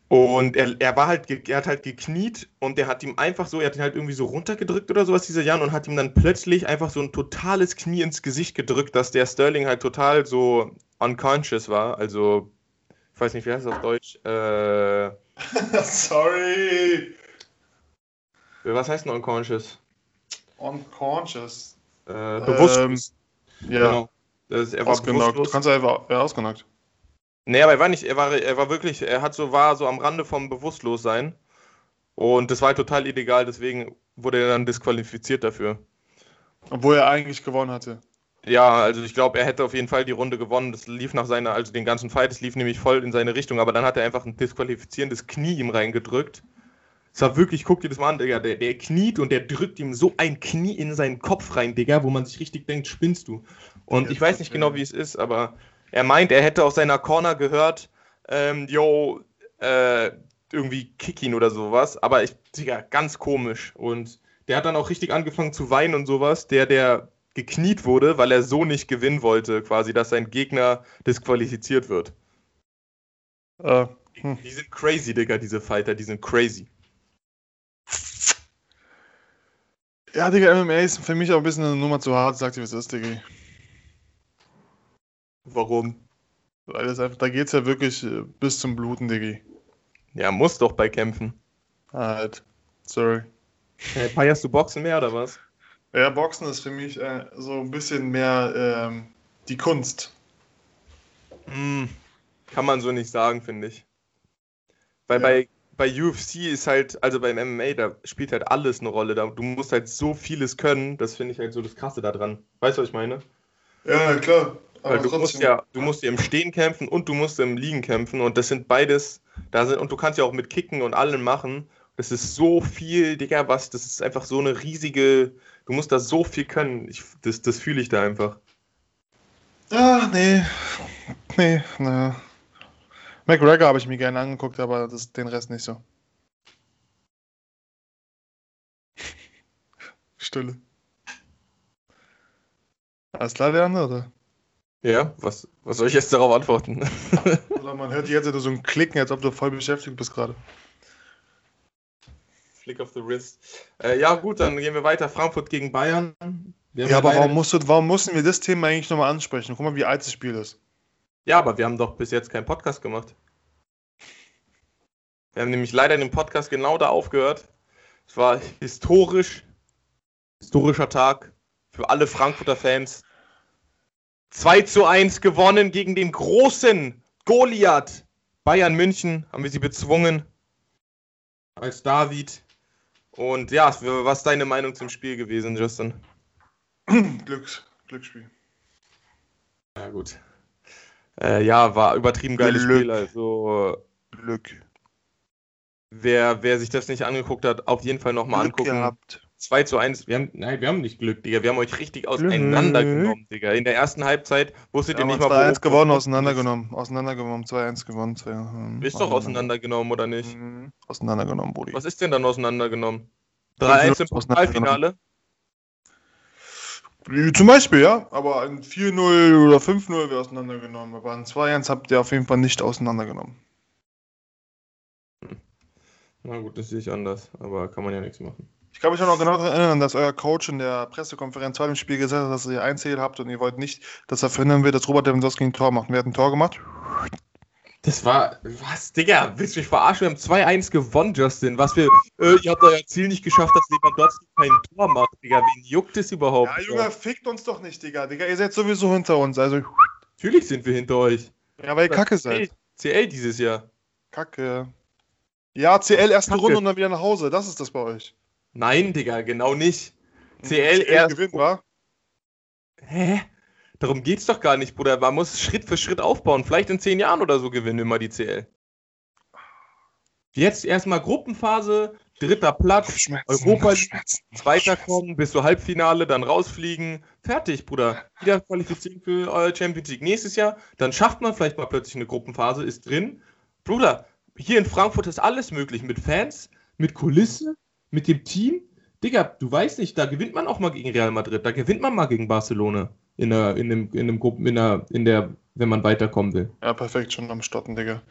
S2: Und er, er war halt, er hat halt gekniet und der hat ihm einfach so, er hat ihn halt irgendwie so runtergedrückt oder sowas, dieser Jan, und hat ihm dann plötzlich einfach so ein totales Knie ins Gesicht gedrückt, dass der Sterling halt total so unconscious war, also Ich weiß nicht, wie heißt das auf Deutsch? Äh,
S1: Sorry.
S2: was heißt denn unconscious?
S1: Unconscious.
S2: Äh, bewusstlos.
S1: Ja,
S2: Genau. Das er war
S1: ausgenockt. Du kannst einfach, ja, ausgenockt.
S2: Nee, aber er war nicht, er war, er war wirklich, er hat so, war so am Rande vom Bewusstlossein. Und das war halt total illegal, deswegen wurde er dann disqualifiziert dafür.
S1: Obwohl er eigentlich gewonnen hatte.
S2: Ja, also ich glaube, er hätte auf jeden Fall die Runde gewonnen. Das lief nach seiner, also den ganzen Fight, es lief nämlich voll in seine Richtung, aber dann hat er einfach ein disqualifizierendes Knie ihm reingedrückt. Es war wirklich, guck dir das mal an, Digga, der, der kniet und der drückt ihm so ein Knie in seinen Kopf rein, Digga, wo man sich richtig denkt, spinnst du. Und ich weiß nicht genau, wie es ist, aber er meint, er hätte aus seiner Corner gehört, ähm, yo, äh, irgendwie kick ihn oder sowas, aber ich, Digga, ganz komisch. Und der hat dann auch richtig angefangen zu weinen und sowas, der, der gekniet wurde, weil er so nicht gewinnen wollte, quasi, dass sein Gegner disqualifiziert wird.
S1: Äh, hm.
S2: Die sind crazy, Digga, diese Fighter, die sind crazy.
S1: Ja, Digga, MMA ist für mich auch ein bisschen eine Nummer zu hart, sagt ihr, wie es ist, Digga.
S2: Warum?
S1: Weil das einfach, da geht's ja wirklich äh, bis zum Bluten, Digga.
S2: Ja, muss doch bei Kämpfen.
S1: Halt. Sorry.
S2: Hey, feierst du Boxen mehr oder was?
S1: Ja, Boxen ist für mich äh, so ein bisschen mehr ähm, die Kunst.
S2: Hm, kann man so nicht sagen, finde ich. Weil
S1: Ja.
S2: bei, bei UFC ist halt, also beim MMA, da spielt halt alles eine Rolle. Da, du musst halt so vieles können, das finde ich halt so das Krasse daran. Weißt du, was ich meine?
S1: Ja, klar.
S2: Weil du musst ja, du musst ja im Stehen kämpfen und du musst im Liegen kämpfen und das sind beides, da sind, und du kannst ja auch mit Kicken und allem machen. Das ist so viel, Digga, was, das ist einfach so eine riesige, du musst da so viel können. Ich, das das fühle ich da einfach.
S1: Ah, nee. Nee, naja. McGregor habe ich mir gerne angeguckt, aber das, den Rest nicht so. Stille. Alles klar, Leander, oder?
S2: Ja, was, was soll ich jetzt darauf antworten?
S1: Oder man hört jetzt so ein Klicken, als ob du voll beschäftigt bist gerade.
S2: Flick of the wrist. Äh, ja, gut, dann gehen wir weiter. Frankfurt gegen Bayern. Wir
S1: Ja, aber warum, musst du, warum mussten wir das Thema eigentlich nochmal ansprechen? Guck mal, wie alt das Spiel ist.
S2: Ja, aber wir haben doch bis jetzt keinen Podcast gemacht. Wir haben nämlich leider den Podcast genau da aufgehört. Es war historisch, historischer Tag für alle Frankfurter Fans. 2 zu 1 gewonnen gegen den großen Goliath. Bayern München haben wir sie bezwungen. Als David. Und ja, was ist deine Meinung zum Spiel gewesen, Justin?
S1: Glücks, Glücksspiel.
S2: Ja, gut. Äh, ja, war übertrieben geiles
S1: Glück.
S2: Spiel. Also,
S1: Glück.
S2: wer, wer sich das nicht angeguckt hat, auf jeden Fall nochmal angucken.
S1: gehabt.
S2: 2 zu 1. Wir haben, nein, wir haben nicht Glück, Digga. Wir haben euch richtig auseinandergenommen, Digga. In der ersten Halbzeit wusstet
S1: Wir
S2: ihr nicht mal,
S1: 2-1 gewonnen,
S2: wo-
S1: auseinandergenommen. Auseinandergenommen, 2-1 gewonnen. 2 hm,
S2: Ist doch auseinandergenommen, oder nicht?
S1: Mhm. Auseinandergenommen, Brudi.
S2: Was ist denn dann auseinandergenommen? 3-1 im Pokalfinale?
S1: Zum Beispiel, ja. Aber ein 4-0 oder 5-0 wäre auseinandergenommen. Aber ein 2-1 habt ihr auf jeden Fall nicht auseinandergenommen.
S2: Na gut, das sehe ich anders, aber kann man ja nichts machen.
S1: Ich kann mich auch noch genau daran erinnern, dass euer Coach in der Pressekonferenz vor dem Spiel gesagt hat, dass ihr ein Ziel habt und ihr wollt nicht, dass er verhindern wird, dass Robert Lewandowski ein Tor macht. Wer hat ein Tor gemacht?
S2: Das war, was, Digga, willst du mich verarschen? Wir haben 2-1 gewonnen, Justin. Was wir, äh, ihr habt euer Ziel nicht geschafft, dass Lewandowski kein Tor macht, Digga. Wen juckt es überhaupt?
S1: Ja, Junge, fickt uns doch nicht, Digga. Digga, ihr seid sowieso hinter uns. Also,
S2: Natürlich sind wir hinter euch.
S1: ja, weil ihr Kacke seid.
S2: CL dieses Jahr.
S1: Kacke. Ja, CL erste
S2: Kacke.
S1: Runde und dann wieder nach Hause. Das ist das bei euch.
S2: Nein, Digga, genau nicht. CL erst.
S1: gewinnt, wa?
S2: Hä? Darum geht's doch gar nicht, Bruder. Man muss Schritt für Schritt aufbauen. Vielleicht in zehn Jahren oder so gewinnen wir mal die CL. Jetzt erstmal Gruppenphase, dritter Platz. Europa League. Zweiter kommen, bis zur Halbfinale, dann rausfliegen. Fertig, Bruder. Wieder qualifizieren für euer Champions League nächstes Jahr. Dann schafft man vielleicht mal plötzlich eine Gruppenphase, ist drin. Bruder, hier in Frankfurt ist alles möglich. Mit Fans, mit Kulisse, mit dem Team. Digga, du weißt nicht, da gewinnt man auch mal gegen Real Madrid, da gewinnt man mal gegen Barcelona. In der, in dem, in dem Gruppen, in der, in der, wenn man weiterkommen will.
S1: Ja, perfekt, schon am Stotten, Digga.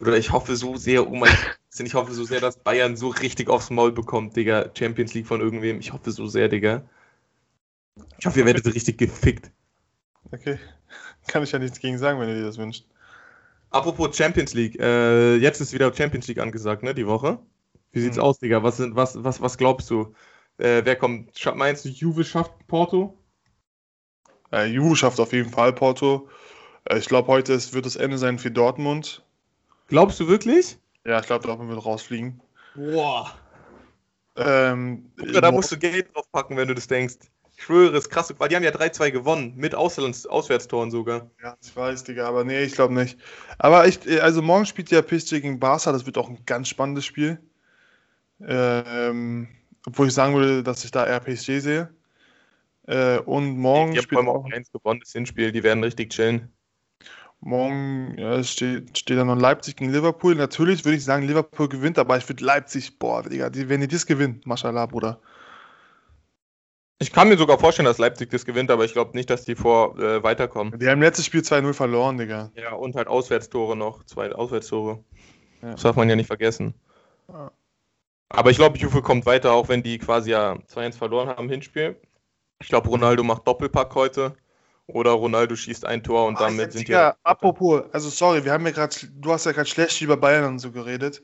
S2: Oder ich hoffe so sehr, oh mein Gott, ich hoffe so sehr, dass Bayern so richtig aufs Maul bekommt, Digga. Champions League von irgendwem. Ich hoffe so sehr, Digga. Ich hoffe, ihr werdet richtig gefickt.
S1: Okay. Kann ich ja nichts gegen sagen, wenn ihr dir das wünscht.
S2: Apropos Champions League, äh, jetzt ist wieder Champions League angesagt, ne, die Woche. Wie sieht's
S1: Mhm.
S2: aus, Digga? Was, sind, was, was, was glaubst du? Äh, wer kommt? Meinst du, Juve schafft Porto?
S1: Äh, Juve schafft auf jeden Fall Porto. Äh, ich glaube, heute ist, wird das Ende sein für Dortmund.
S2: Glaubst du wirklich?
S1: Ja, ich glaube, Dortmund wird rausfliegen.
S2: Boah.
S1: Ähm,
S2: Bruder, da musst du Geld drauf packen, wenn du das denkst. Ich schwöre, ist krass, weil die haben ja 3-2 gewonnen, mit Auslands Auswärtstoren sogar.
S1: Ja, ich weiß, Digga, aber nee, ich glaube nicht. Aber ich, äh, also morgen spielt ja PSG gegen Barca, das wird auch ein ganz spannendes Spiel. Ähm, obwohl ich sagen würde, dass ich da eher PSG sehe. Äh, und morgen auch,
S2: allem auch eins gewonnen, das Hinspiel, die werden richtig chillen.
S1: morgen ja, steht, steht dann noch Leipzig gegen Liverpool. Natürlich würde ich sagen, Liverpool gewinnt, aber ich würde Leipzig, boah, Digga, die, wenn die das gewinnen, Mashallah, Bruder.
S2: Ich kann mir sogar vorstellen, dass Leipzig das gewinnt, aber ich glaube nicht, dass die vor äh, weiterkommen.
S1: Die haben letztes Spiel 2-0 verloren, Digga.
S2: Ja, und halt Auswärtstore noch, zwei Auswärtstore.
S1: Ja.
S2: Das darf man ja nicht vergessen.
S1: Ja.
S2: Aber ich glaube, Juve kommt weiter, auch wenn die quasi ja 2-1 verloren haben im Hinspiel. Ich glaube, Ronaldo macht Doppelpack heute. Oder Ronaldo schießt ein Tor und damit
S1: Ah,
S2: sind die.
S1: apropos, also sorry, wir haben ja gerade, du hast ja gerade schlecht über Bayern und so geredet,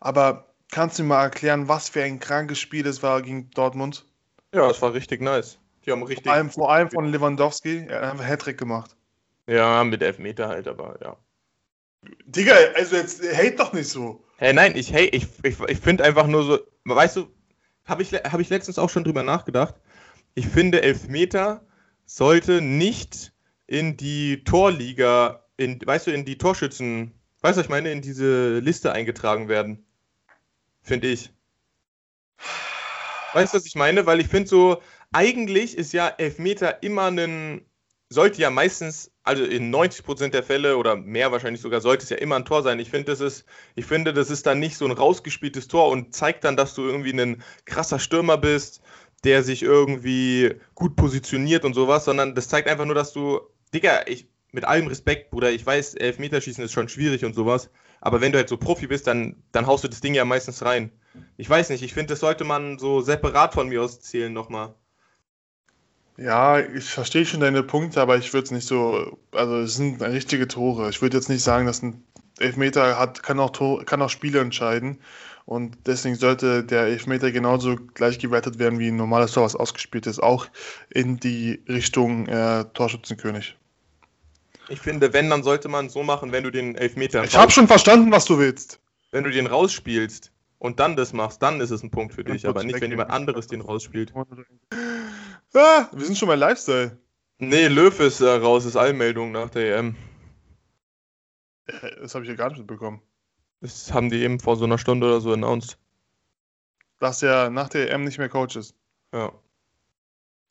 S1: aber kannst du mir mal erklären, was für ein krankes Spiel das war gegen Dortmund?
S2: Ja, es war richtig nice. Die haben richtig.
S1: Vor allem, vor allem von Lewandowski, er hat einfach Hattrick gemacht.
S2: Ja, mit Elfmeter halt, aber ja.
S1: Digga, also jetzt hate doch nicht so.
S2: Hey, nein, ich, hey, ich, ich, ich finde einfach nur so, weißt du, habe ich, hab ich letztens auch schon drüber nachgedacht. Ich finde, Elfmeter sollte nicht in die Torliga, in, weißt du, in die Torschützen, weißt du, was ich meine, in diese Liste eingetragen werden. Finde ich. Weißt du, was ich meine? Weil ich finde so, eigentlich ist ja Elfmeter immer ein, sollte ja meistens, also in 90% der Fälle oder mehr wahrscheinlich sogar, sollte es ja immer ein Tor sein. Ich finde, das ist, ich finde, das ist dann nicht so ein rausgespieltes Tor und zeigt dann, dass du irgendwie ein krasser Stürmer bist, der sich irgendwie gut positioniert und sowas, sondern das zeigt einfach nur, dass du, Digga, ich, mit allem Respekt, Bruder, ich weiß, Elfmeterschießen ist schon schwierig und sowas, aber wenn du halt so Profi bist, dann, dann haust du das Ding ja meistens rein. Ich weiß nicht, ich finde, das sollte man so separat von mir aus zählen nochmal.
S1: Ja, ich verstehe schon deine Punkte, aber ich würde es nicht so, also es sind richtige Tore. Ich würde jetzt nicht sagen, dass ein Elfmeter hat, kann auch, Tor, kann auch Spiele entscheiden. Und deswegen sollte der Elfmeter genauso gleich gewertet werden wie ein normales Tor, was ausgespielt ist, auch in die Richtung äh, Torschützenkönig.
S2: Ich finde, wenn, dann sollte man so machen, wenn du den Elfmeter
S1: Ich habe schon verstanden, was du willst.
S2: wenn du den rausspielst und dann das machst, dann ist es ein Punkt für dich, aber nicht, wenn jemand anderes den rausspielt.
S1: Ah, wir sind schon bei Lifestyle.
S2: Nee, Löw ist äh, raus, ist Allmeldung nach der EM.
S1: Äh, Das habe ich ja gar nicht mitbekommen.
S2: Das haben die eben vor so einer Stunde oder so announced.
S1: Dass er nach der EM nicht mehr Coach ist.
S2: Ja.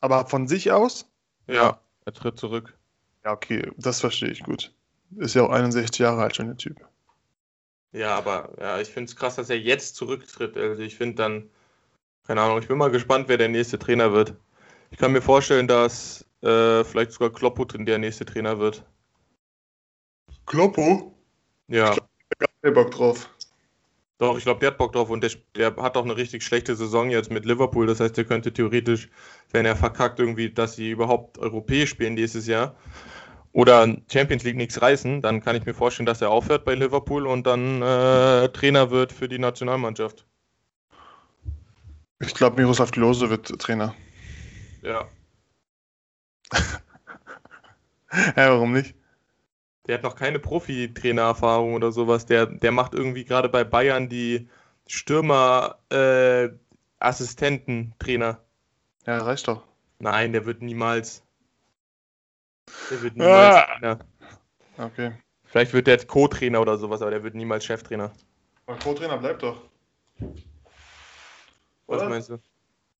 S1: Aber von sich aus?
S2: Ja, er tritt zurück.
S1: Ja, okay, das verstehe ich gut. Ist ja auch 61 Jahre alt schon, der Typ.
S2: Ja, aber ja, ich finde es krass, dass er jetzt zurücktritt. Also ich finde dann, keine Ahnung, ich bin mal gespannt, wer der nächste Trainer wird. Ich kann mir vorstellen, dass äh, vielleicht sogar Kloppo der nächste Trainer wird.
S1: Kloppo?
S2: Ja,
S1: Der Bock drauf.
S2: doch, ich glaube, der hat Bock drauf und der, der hat auch eine richtig schlechte Saison jetzt mit Liverpool. Das heißt, der könnte theoretisch, wenn er verkackt irgendwie, dass sie überhaupt europäisch spielen nächstes Jahr oder Champions League nichts reißen, dann kann ich mir vorstellen, dass er aufhört bei Liverpool und dann äh, Trainer wird für die Nationalmannschaft.
S1: Ich glaube, Miroslav Klose wird Trainer.
S2: Ja.
S1: Ja, warum nicht?
S2: Der hat noch keine Profi-Trainer-Erfahrung oder sowas. Der, der macht irgendwie gerade bei Bayern die Stürmer-Assistenten-Trainer.
S1: Ja, reicht doch.
S2: Nein, der wird niemals. Der wird niemals
S1: Ah.
S2: Trainer.
S1: Okay.
S2: Vielleicht wird der Co-Trainer oder sowas, aber der wird niemals Cheftrainer.
S1: Aber Co-Trainer bleibt doch.
S2: Was
S1: Oder?
S2: meinst du?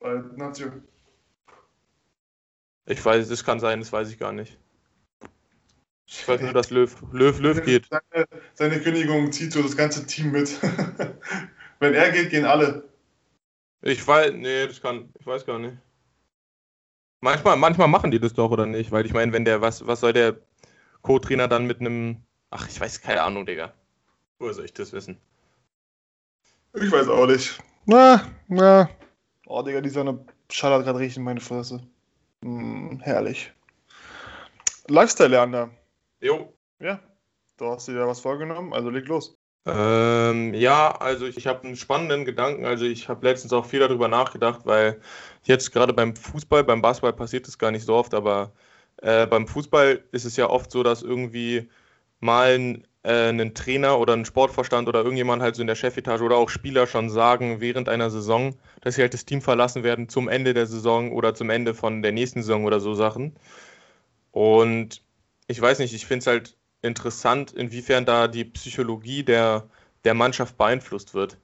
S1: Bei Nazio.
S2: Ich weiß, das kann sein, das weiß ich gar nicht. Ich weiß nur, dass Löw, Löw, Löw geht.
S1: Seine, seine Kündigung zieht so das ganze Team mit. Wenn er geht, gehen alle.
S2: Ich weiß, nee, das kann, ich weiß gar nicht. Manchmal, manchmal machen die das doch oder nicht, weil ich meine, wenn der, was, was soll der Co-Trainer dann mit einem, ach, ich weiß, keine Ahnung, Digga. Woher soll ich das wissen?
S1: Ich weiß auch nicht. Na, na. Oh, Digga, die Sonne schallert gerade richtig in meine Fresse. Hm, herrlich. Lifestyle da.
S2: Jo.
S1: Ja. du hast dir ja was vorgenommen, also leg los.
S2: Ähm, ja, also ich, ich habe einen spannenden Gedanken. Also ich habe letztens auch viel darüber nachgedacht, weil jetzt gerade beim Fußball, beim Basketball passiert das gar nicht so oft, aber äh, beim Fußball ist es ja oft so, dass irgendwie mal ein, äh, ein Trainer oder ein Sportverstand oder irgendjemand halt so in der Chefetage oder auch Spieler schon sagen während einer Saison, dass sie halt das Team verlassen werden zum Ende der Saison oder zum Ende von der nächsten Saison oder so Sachen. Und ich weiß nicht, ich finde es halt interessant, inwiefern da die Psychologie der, der Mannschaft beeinflusst wird.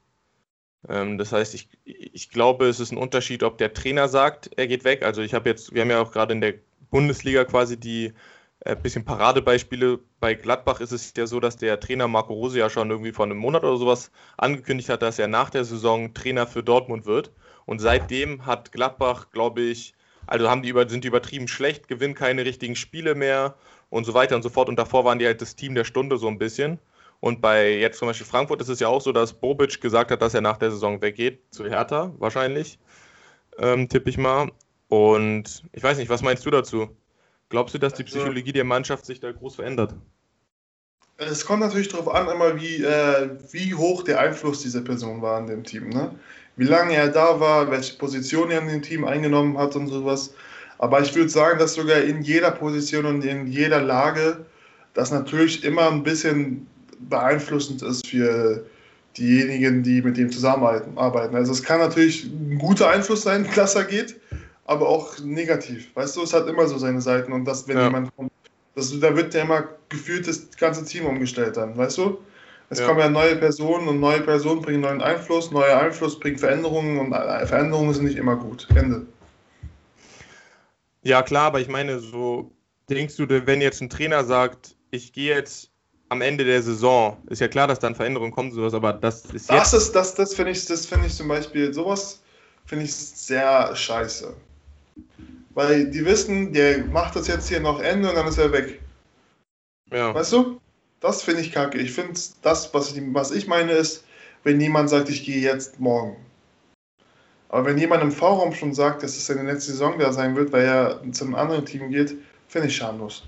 S2: Ähm, das heißt, ich, ich glaube, es ist ein Unterschied, ob der Trainer sagt, er geht weg. Also ich habe jetzt, wir haben ja auch gerade in der Bundesliga quasi die äh, bisschen Paradebeispiele. Bei Gladbach ist es ja so, dass der Trainer Marco Rose ja schon irgendwie vor einem Monat oder sowas angekündigt hat, dass er nach der Saison Trainer für Dortmund wird. Und seitdem hat Gladbach, glaube ich, also haben die über, sind die übertrieben schlecht, gewinnen keine richtigen Spiele mehr und so weiter und so fort. Und davor waren die halt das Team der Stunde so ein bisschen. Und bei jetzt zum Beispiel Frankfurt ist es ja auch so, dass Bobic gesagt hat, dass er nach der Saison weggeht, zu Hertha wahrscheinlich, ähm, tippe ich mal. Und ich weiß nicht, was meinst du dazu? Glaubst du, dass die
S1: Also-
S2: Psychologie der Mannschaft sich da groß verändert?
S1: Es kommt natürlich darauf an, immer wie, äh, wie hoch der Einfluss dieser Person war in dem Team. Ne? Wie lange er da war, welche Position er in dem Team eingenommen hat und sowas. Aber ich würde sagen, dass sogar in jeder Position und in jeder Lage das natürlich immer ein bisschen beeinflussend ist für diejenigen, die mit dem zusammenarbeiten. arbeiten. Also es kann natürlich ein guter Einfluss sein, dass er geht, aber auch negativ. Weißt du, es hat immer so seine Seiten und das, wenn
S2: Ja.
S1: jemand kommt, das, da wird ja immer gefühlt das ganze Team umgestellt dann, weißt du? Es
S2: Ja.
S1: kommen ja neue Personen und neue Personen bringen neuen Einfluss, neuer Einfluss bringt Veränderungen und äh, Veränderungen sind nicht immer gut. Ende.
S2: Ja, klar, aber ich meine, so denkst du, wenn jetzt ein Trainer sagt, ich gehe jetzt am Ende der Saison, ist ja klar, dass dann Veränderungen kommen, sowas, aber das ist
S1: Das ist, das, das finde ich, das finde ich zum Beispiel, sowas finde ich sehr scheiße. Weil die wissen, der macht das jetzt hier noch Ende und dann ist er weg.
S2: Ja.
S1: Weißt du? Das finde ich kacke. Ich finde, das, was ich, was ich meine, ist, wenn jemand sagt, ich gehe jetzt morgen. Aber wenn jemand im V-Raum schon sagt, dass es seine letzte Saison da sein wird, weil er zu einem anderen Team geht, finde ich schamlos.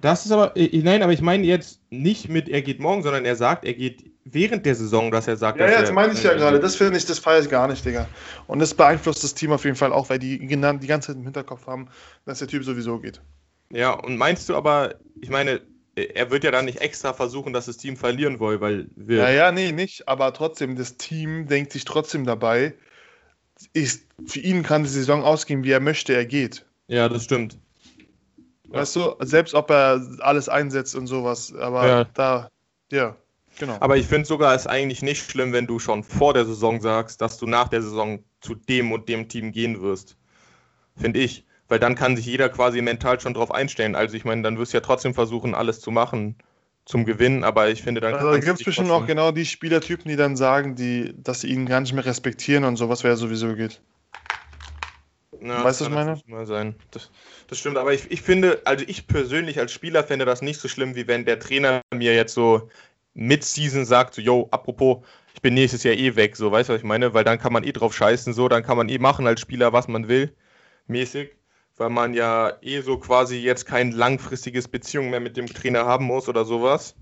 S2: Das ist aber, äh, nein, aber ich meine jetzt nicht mit, er geht morgen, sondern er sagt, er geht während der Saison, dass er sagt,
S1: Ja, ja, das meine ich ja gerade. Das finde ich, das feiere ich gar nicht, Digga. Und das beeinflusst das Team auf jeden Fall auch, weil die genannt, die ganze Zeit im Hinterkopf haben, dass der Typ sowieso geht.
S2: Ja, und meinst du aber, ich meine, er wird ja dann nicht extra versuchen, dass das Team verlieren will, weil wir.
S1: Ja, ja, nee, nicht. Aber trotzdem, das Team denkt sich trotzdem dabei, ist, für ihn kann die Saison ausgehen, wie er möchte, er geht.
S2: Ja, das stimmt. Ja.
S1: Weißt du, selbst ob er alles einsetzt und sowas, aber
S2: Ja.
S1: da, ja, genau.
S2: Aber ich finde sogar es eigentlich nicht schlimm, wenn du schon vor der Saison sagst, dass du nach der Saison zu dem und dem Team gehen wirst. Finde ich. Weil dann kann sich jeder quasi mental schon drauf einstellen. Also ich meine, dann wirst du ja trotzdem versuchen, alles zu machen zum Gewinnen, aber ich finde dann.
S1: Also, da gibt es bestimmt auch genau die Spielertypen, die dann sagen, die, dass sie ihn gar nicht mehr respektieren und sowas, wer sowieso geht.
S2: Ja,
S1: Weißt du, was ich meine?
S2: natürlich Mal sein. Das, das stimmt, aber ich, ich finde, also ich persönlich als Spieler fände das nicht so schlimm, wie wenn der Trainer mir jetzt so mid-season sagt, so, yo, apropos, ich bin nächstes Jahr eh weg, so, weißt du, was ich meine? Weil dann kann man eh drauf scheißen, so, dann kann man eh machen als Spieler, was man will, mäßig, weil man ja eh so quasi jetzt kein langfristiges Beziehung mehr mit dem Trainer haben muss oder sowas.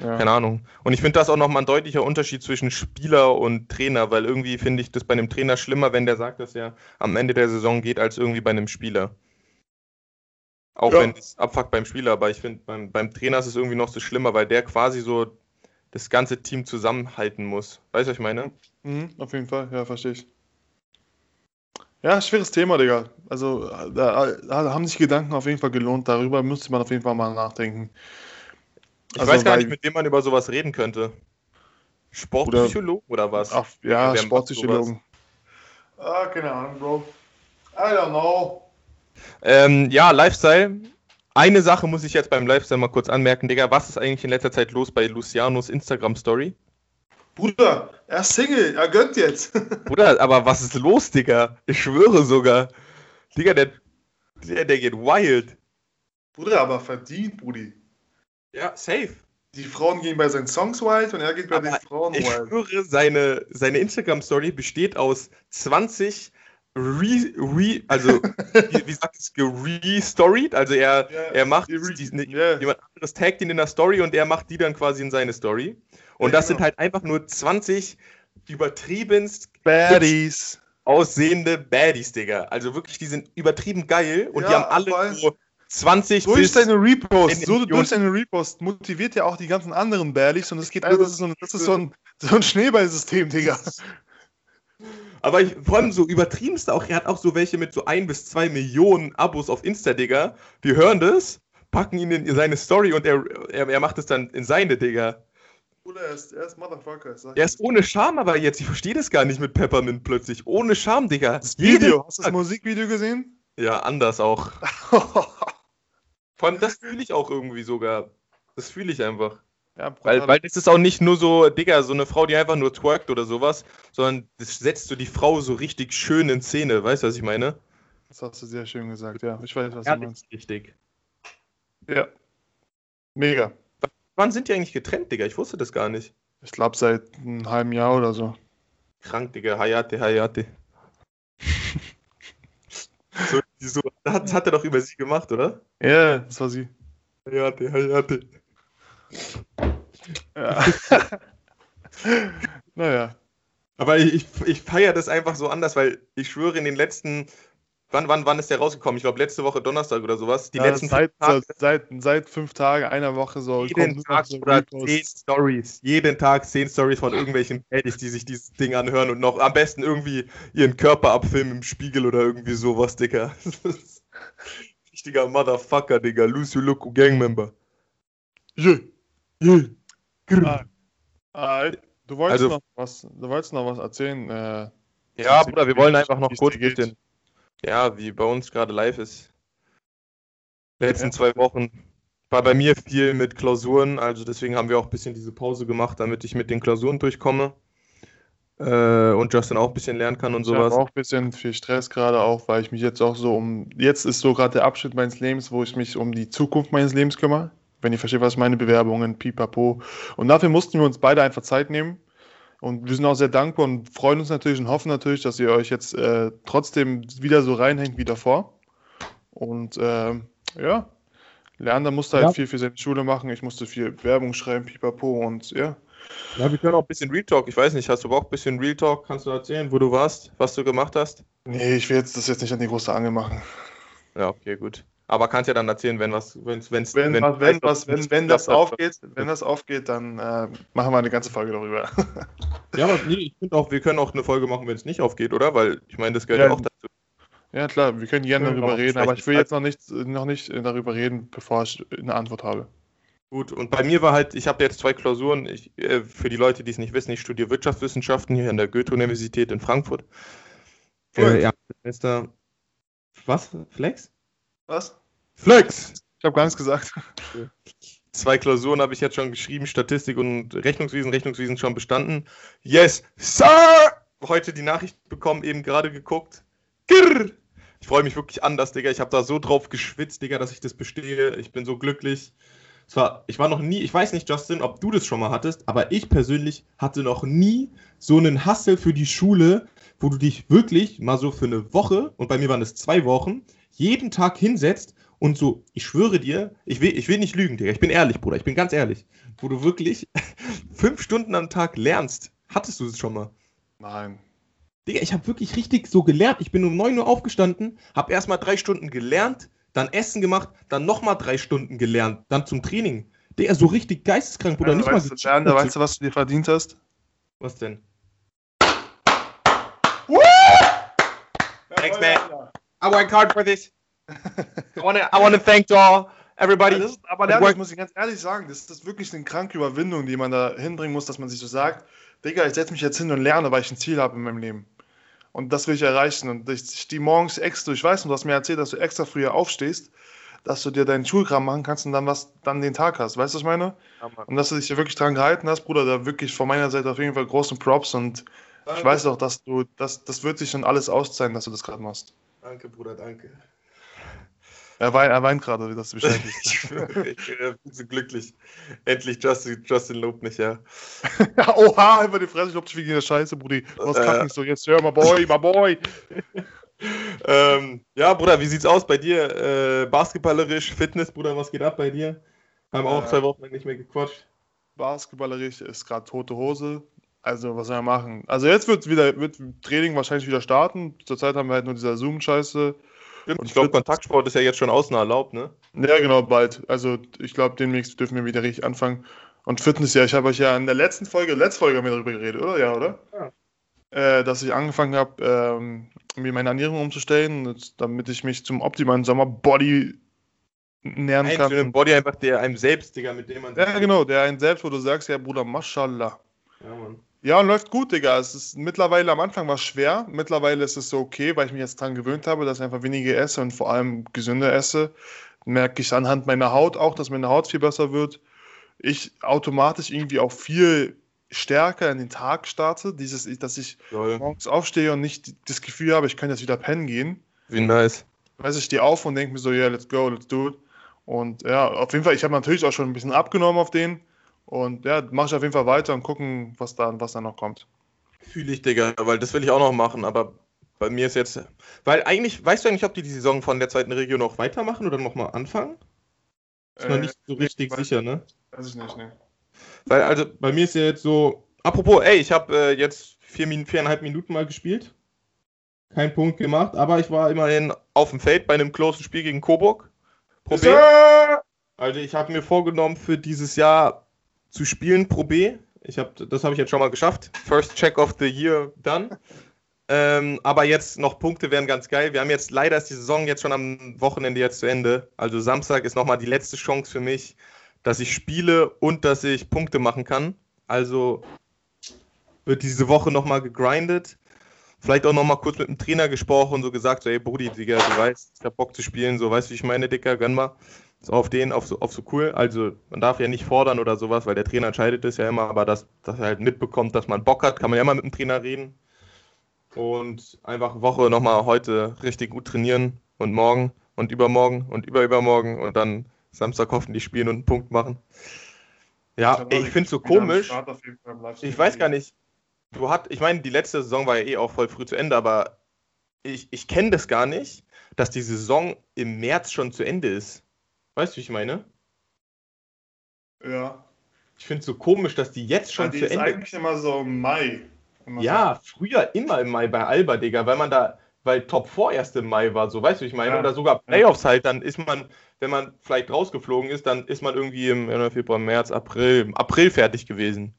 S1: Ja.
S2: Keine Ahnung. Und ich finde das auch nochmal ein deutlicher Unterschied zwischen Spieler und Trainer, weil irgendwie finde ich das bei einem Trainer schlimmer, wenn der sagt, dass er am Ende der Saison geht, als irgendwie bei einem Spieler. Auch
S1: Ja.
S2: wenn es abfuckt beim Spieler, aber ich finde, beim, beim Trainer ist es irgendwie noch so schlimmer, weil der quasi so das ganze Team zusammenhalten muss. Weißt du, was ich meine?
S1: Mhm, auf jeden Fall, ja, verstehe ich. Ja, schweres Thema, Digga. Also, da, da haben sich Gedanken auf jeden Fall gelohnt. Darüber müsste man auf jeden Fall mal nachdenken.
S2: Ich
S1: Also,
S2: weiß gar nicht, mit wem man über sowas reden könnte. Sportpsychologe oder, was?
S1: Ach, ja, Sportpsychologen. Ah, keine Ahnung, Bro. I don't know.
S2: Ähm, ja, Lifestyle. Eine Sache muss ich jetzt beim Lifestyle mal kurz anmerken, Digga. Was ist eigentlich in letzter Zeit los bei Lucianos Instagram-Story?
S1: Bruder, er ist Single, er gönnt jetzt.
S2: Bruder, aber was ist los, Digga? Ich schwöre sogar. Digga, der, der, der geht wild.
S1: Bruder, aber verdient, Brudi.
S2: Ja, safe.
S1: Die Frauen gehen bei seinen Songs wild und er geht bei
S2: Aber
S1: den Frauen
S2: Ich
S1: wild.
S2: schwöre, seine, seine Instagram-Story besteht aus 20 re, re also wie, wie sagt es, restoried, also er,
S1: Ja,
S2: er macht
S1: die ja.
S2: jemand anderes taggt ihn in der Story und er macht die dann quasi in seine Story. Und
S1: Ja,
S2: das sind
S1: genau.
S2: halt einfach nur 20 übertriebenst
S1: Baddies.
S2: aussehende Baddies, Digga. Also wirklich, die sind übertrieben geil und die
S1: Ja,
S2: haben alle so 20
S1: Durch
S2: bis
S1: deine Repost, so durch deine Repost motiviert ja auch die ganzen anderen Baddies und es geht einfach, das ist so ein, das ist so ein, so ein Schneeballsystem, Digga.
S2: Aber ich, vor allem so übertriebenste auch, er hat auch so welche mit so ein bis zwei Millionen Abos auf Insta, Digga. Die hören das, packen ihn in seine Story und er, er, er macht es dann in seine, Digga.
S1: Bruder, er ist, er ist Motherfucker.
S2: Er ist ohne Scham aber jetzt, ich verstehe das gar nicht mit Peppermint plötzlich. Ohne Scham, Digga.
S1: das Video,
S2: Jeden
S1: hast du das. Musikvideo gesehen?
S2: Ja, anders auch. Vor allem das fühle ich auch irgendwie sogar. Das fühle ich einfach.
S1: ja,
S2: Weil, weil das ist auch nicht nur so, Digga, so eine Frau, die einfach nur twerkt oder sowas, sondern das setzt so die Frau so richtig schön in Szene. Weißt du, was ich meine?
S1: das hast du sehr schön gesagt, ja. Ich weiß, was du
S2: Ehrlich,
S1: meinst.
S2: richtig.
S1: Ja. Mega.
S2: Wann sind die eigentlich getrennt, Digga? Ich wusste das gar nicht.
S1: Ich glaube seit einem halben Jahr oder so.
S2: Krank, Digga. Hayate, Hayate. so, so, das hat er doch über sie gemacht, oder?
S1: Ja, das war sie.
S2: Hayate, Hayate.
S1: Ja. naja.
S2: Aber ich, ich, ich feiere das einfach so anders, weil ich schwöre, in den letzten. Wann, wann, wann ist der rausgekommen? Ich glaube, letzte Woche Donnerstag oder sowas. Die
S1: ja,
S2: letzten
S1: seit,
S2: fünf Tage,
S1: seit, seit fünf Tagen, einer Woche so.
S2: jeden Tag
S1: so
S2: oder zehn Stories. Jeden Tag zehn Stories von irgendwelchen Baddies, die sich dieses Ding anhören und noch am besten irgendwie ihren Körper abfilmen im Spiegel oder irgendwie sowas, Digga. Richtiger Motherfucker, Digga. Lucio Loco Gangmember.
S1: Yeah.
S2: Yeah.
S1: Ah, ah, du wolltest
S2: Also-
S1: noch was, du wolltest noch was erzählen. Äh,
S2: Ja, Bruder, wir wollen einfach noch kurz ein bisschen. Ja, wie bei uns gerade live ist. Letzten
S1: Ja.
S2: zwei Wochen war bei mir viel mit Klausuren, also deswegen haben wir auch ein bisschen diese Pause gemacht, damit ich mit den Klausuren durchkomme. Äh, und Justin auch ein bisschen lernen kann und
S1: ich habe
S2: sowas.
S1: auch ein bisschen viel Stress gerade auch, weil ich mich jetzt auch so um. Jetzt ist so gerade der Abschnitt meines Lebens, wo ich mich um die Zukunft meines Lebens kümmere. Wenn ihr versteht, was ich meine, Bewerbungen, pipapo. Und dafür mussten wir uns beide einfach Zeit nehmen. Und wir sind auch sehr dankbar und freuen uns natürlich und hoffen natürlich, dass ihr euch jetzt äh, trotzdem wieder so reinhängt wie davor. Und ähm, ja, Lerner musste halt
S2: Ja.
S1: viel für seine Schule machen. Ich musste viel Werbung schreiben, pipapo. Und ja,
S2: Ja, wir können auch ein bisschen Real Talk. Ich weiß nicht, hast du Bock, ein bisschen Real Talk? Kannst du erzählen, wo du warst, was du gemacht hast?
S1: nee, ich will jetzt das jetzt nicht an die große Angel machen.
S2: Ja, okay, gut. Aber kannst ja dann erzählen, wenn was, wenn's, wenn's,
S1: Wenn,
S2: wenn,
S1: was, wenn, was, wenn, wenn das aufgeht, wenn das aufgeht, dann äh, machen wir eine ganze Folge darüber.
S2: Ja, aber nee, ich finde auch, wir können auch eine Folge machen, wenn es nicht aufgeht, oder? Weil ich meine, das gehört
S1: Ja,
S2: ja auch dazu.
S1: ja klar, wir können gerne darüber reden, aber ich will jetzt noch nicht, noch nicht darüber reden, bevor ich eine Antwort habe.
S2: Gut, und bei mir war halt, ich habe jetzt zwei Klausuren. Ich, äh, für die Leute, die es nicht wissen, ich studiere Wirtschaftswissenschaften hier an der Goethe-Universität in Frankfurt. Äh, ja, Semester. Was? Flex?
S1: Was?
S2: Flex!
S1: Ich habe gar nichts gesagt.
S2: Zwei Klausuren habe ich jetzt schon geschrieben, Statistik und Rechnungswesen, Rechnungswesen schon bestanden. Yes, Sir! Heute die Nachricht bekommen, eben gerade geguckt. Grrr. Ich freue mich wirklich anders, Digga. Ich habe da so drauf geschwitzt, Digga, dass ich das bestehe. Ich bin so glücklich. Es war, ich war noch nie, ich weiß nicht, Justin, ob du das schon mal hattest, aber ich persönlich hatte noch nie so einen Hassel für die Schule, wo du dich wirklich mal so für eine Woche, und bei mir waren es zwei Wochen, jeden Tag hinsetzt und so, ich schwöre dir, ich will, ich will nicht lügen, Digga, ich bin ehrlich, Bruder, ich bin ganz ehrlich, wo du wirklich fünf Stunden am Tag lernst. Hattest du es schon mal?
S1: Nein.
S2: Digga, ich habe wirklich richtig so gelernt. Ich bin um 9 Uhr aufgestanden, habe erstmal drei Stunden gelernt, dann Essen gemacht, dann nochmal drei Stunden gelernt, dann zum Training. Digga, so richtig geisteskrank, Bruder. Nicht mal
S1: weißt,
S2: so
S1: du, Lerner, weißt du, was du dir verdient hast?
S2: Was denn?
S1: Thanks,
S2: man. I work hard for this. I wanna, I wanna thank to all, everybody.
S1: Das ist, aber das muss ich ganz ehrlich sagen, das ist wirklich eine kranke Überwindung, die man da hinbringen muss, dass man sich so sagt, Digga, ich setze mich jetzt hin und lerne, weil ich ein Ziel habe in meinem Leben. Und das will ich erreichen. Und ich stehe morgens extra, ich weiß, und du hast mir erzählt, dass du extra früher aufstehst, dass du dir deinen Schulkram machen kannst und dann was dann den Tag hast. Weißt du, was ich meine? Und dass du dich hier wirklich dran gehalten hast, Bruder, da wirklich von meiner Seite auf jeden Fall großen Props und ich weiß auch, dass du, das, das wird sich schon alles auszahlen, dass du das gerade machst.
S2: Danke, Bruder, danke.
S1: Er weint, er weint gerade, dass du Bescheid
S2: Ich
S1: bist.
S2: so glücklich. Endlich Justin, Justin lobt mich, ja.
S1: oha, einfach die Fresse, ich glaub, ich wegen der Scheiße, Brudi. Du hast
S2: Äh.
S1: kacken so, jetzt hör mal, Boy, my Boy.
S2: ähm, ja, Bruder, wie sieht's aus bei dir? Äh, basketballerisch, Fitness, Bruder, was geht ab bei dir? Haben auch
S1: Äh,
S2: zwei Wochen lang nicht mehr gequatscht.
S1: Basketballerisch ist gerade tote Hose. Also, was soll man machen? Also, jetzt wird wieder wird Training wahrscheinlich wieder starten. Zurzeit haben wir halt nur dieser Zoom-Scheiße. Und
S2: Ich glaube, Kontaktsport ist ja jetzt schon außen erlaubt, ne?
S1: Ja, genau, bald. Also, ich glaube, demnächst dürfen wir wieder richtig anfangen. Und Fitness, ja, ich habe euch ja in der letzten Folge, letzte Folge haben wir darüber geredet, oder? Ja, oder?
S2: Ja.
S1: Äh, dass ich angefangen habe, ähm, mir meine Ernährung umzustellen, damit ich mich zum optimalen Sommerbody nähern
S2: Ein
S1: kann.
S2: schönen Body einfach, der einem selbst, Digga, mit dem man.
S1: Ja, genau, der einen selbst, wo du sagst, ja, Bruder, Mashallah.
S2: Ja, Mann.
S1: Ja, und läuft gut, Digga. Es ist mittlerweile am Anfang war es schwer. Mittlerweile ist es so okay, weil ich mich jetzt dran gewöhnt habe, dass ich einfach weniger esse und vor allem gesünder esse. Merke ich anhand meiner Haut auch, dass meine Haut viel besser wird. Ich automatisch irgendwie auch viel stärker in den Tag starte. Dieses, dass ich
S2: Lol.
S1: morgens aufstehe und nicht das Gefühl habe, ich könnte jetzt wieder pennen gehen.
S2: Wie nice.
S1: Weiß ich stehe auf und denke mir so, ja, let's go, let's do it. Und ja, auf jeden Fall, ich habe natürlich auch schon ein bisschen abgenommen auf den. Und ja, mache ich auf jeden Fall weiter und gucken, was da, was da noch kommt.
S2: Fühle ich, Digga, weil das will ich auch noch machen, aber bei mir ist jetzt. Weil eigentlich, weißt du eigentlich, ob die die Saison von der zweiten Region noch weitermachen oder nochmal anfangen? Ist noch
S1: Äh,
S2: nicht so richtig sicher, ne?
S1: Weiß ich nicht, ne.
S2: Weil, also, bei mir ist ja jetzt so. Apropos, ey, ich habe äh, jetzt vier, viereinhalb Minuten mal gespielt. Kein Punkt gemacht, aber ich war immerhin auf dem Feld bei einem closen Spiel gegen Coburg. Pro B. Also ich habe mir vorgenommen, für dieses Jahr zu spielen Pro B. Ich hab, das habe ich jetzt schon mal geschafft. First Check of the Year done. ähm, aber jetzt noch Punkte wären ganz geil. Wir haben jetzt leider ist die Saison jetzt schon am Wochenende jetzt zu Ende. Also Samstag ist nochmal die letzte Chance für mich, dass ich spiele und dass ich Punkte machen kann. Also wird diese Woche nochmal gegrindet. Vielleicht auch nochmal kurz mit dem Trainer gesprochen und so gesagt, so, ey Brudi, Digga, du weißt, ich hab Bock zu spielen, so, weißt du, wie ich meine, Dicker, gönn mal. So auf den, auf so, auf so cool. Also man darf ja nicht fordern oder sowas, weil der Trainer entscheidet es ja immer, aber dass, dass er halt mitbekommt, dass man Bock hat, kann man ja immer mit dem Trainer reden. Und einfach Woche nochmal heute richtig gut trainieren und morgen und übermorgen und überübermorgen und dann Samstag hoffentlich spielen und einen Punkt machen. Ja, ey, ich finde es so komisch. Ich weiß gar nicht. Du hat, ich meine, die letzte Saison war ja eh auch voll früh zu Ende, aber ich, ich kenne das gar nicht, dass die Saison im März schon zu Ende ist. Weißt du, wie ich meine?
S1: Ja.
S2: Ich finde es so komisch, dass die jetzt schon
S1: Ja, die
S2: zu
S1: ist
S2: Ende
S1: eigentlich immer so im Mai. Immer
S2: Ja, früher immer im Mai bei Alba, Digga, weil man da, weil Top 4 erst im Mai war, so, weißt du, wie ich meine?
S1: Ja.
S2: Oder sogar Playoffs halt, dann ist man, wenn man vielleicht rausgeflogen ist, dann ist man irgendwie im Januar, Februar, März, April, im April fertig gewesen.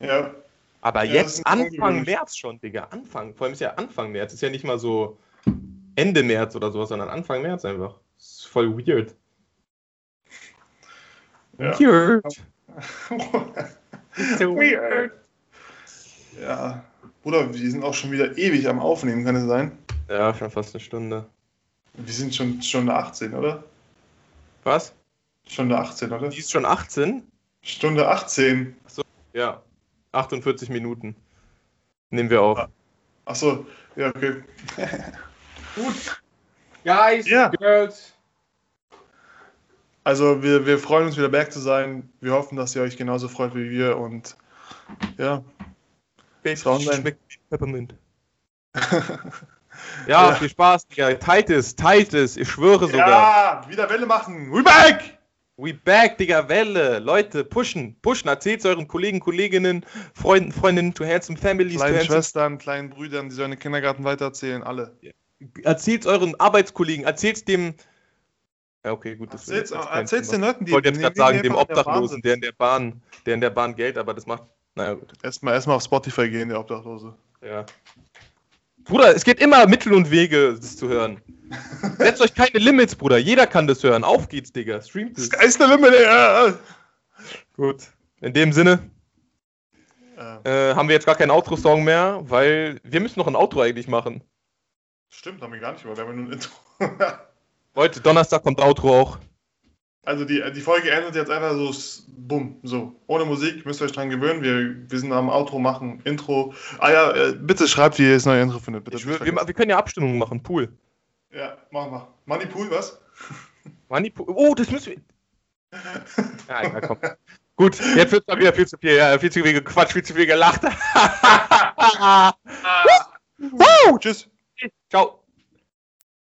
S1: So. Ja.
S2: Aber
S1: Ja, das
S2: jetzt Anfang. März schon, Digga. Anfang. Vor allem ist ja Anfang März. Ist ja nicht mal so Ende März oder sowas, sondern Anfang März einfach. ist voll weird.
S1: Ja.
S2: Weird.
S1: Weird. Ja. Bruder, wir sind auch schon wieder ewig am Aufnehmen, kann es sein?
S2: Ja, schon fast eine Stunde.
S1: Wir sind schon Stunde 18, oder?
S2: Was?
S1: Stunde 18, oder?
S2: Die ist schon 18?
S1: Stunde 18.
S2: Ja. 48 Minuten. Nehmen wir auf.
S1: Achso, ja, okay.
S2: Gut. Guys,
S1: Ja.
S2: Girls.
S1: Also, wir, wir freuen uns wieder back zu sein. Wir hoffen, dass ihr euch genauso freut wie wir und ja. Sein.
S2: Schmeckt Peppermint. ja, viel Spaß, Digga. Teilt es, teilt es. Ich schwöre sogar.
S1: Ja, wieder Welle machen. We back!
S2: We back, Digga, Welle. Leute, pushen, pushen. Erzählt's euren Kollegen, Kolleginnen, Freunden, Freundinnen, to handsome families, to
S1: Kleinen
S2: handsome
S1: Schwestern, kleinen Brüdern, die sollen den Kindergarten weitererzählen, alle.
S2: erzählt's euren Arbeitskollegen, erzählt's dem. Ja, okay, gut. Das
S1: Erzähl's, erzähl's den Leuten, die
S2: Ich wollte jetzt gerade sagen, dem
S1: der
S2: Obdachlosen, der in der Bahn, der in der Bahn Geld, aber das macht. Naja, gut.
S1: Erstmal erstmal auf Spotify gehen, der Obdachlose.
S2: Ja. Bruder, es geht immer Mittel und Wege, das zu hören. Setzt euch keine Limits, Bruder. Jeder kann das hören. Auf geht's, Digga. Streamt es.
S1: Sky's the limit, ey.
S2: Gut. In dem Sinne
S1: Äh,
S2: äh, haben wir jetzt gar keinen Outro-Song mehr, weil wir müssen noch ein Outro eigentlich machen.
S1: stimmt, haben wir gar nicht, aber wir haben ja nur ein Intro.
S2: Leute, Donnerstag kommt Outro auch.
S1: Also die, die Folge endet jetzt einfach so, bumm, so. Ohne Musik, müsst ihr euch dran gewöhnen. Wir, wir sind am Outro machen, Intro. Ah ja, äh, bitte schreibt, wie ihr das neue Intro findet. Bitte
S2: will, wir, wir können ja Abstimmungen machen. Pool.
S1: Ja, machen wir. Moneypool, was?
S2: Manipul oh, das müssen wir. Ja, ja, komm. Gut, jetzt wird es wieder viel zu viel, ja, viel zu viel gequatscht, viel zu viel gelacht.
S1: Woo, tschüss.
S2: Ciao.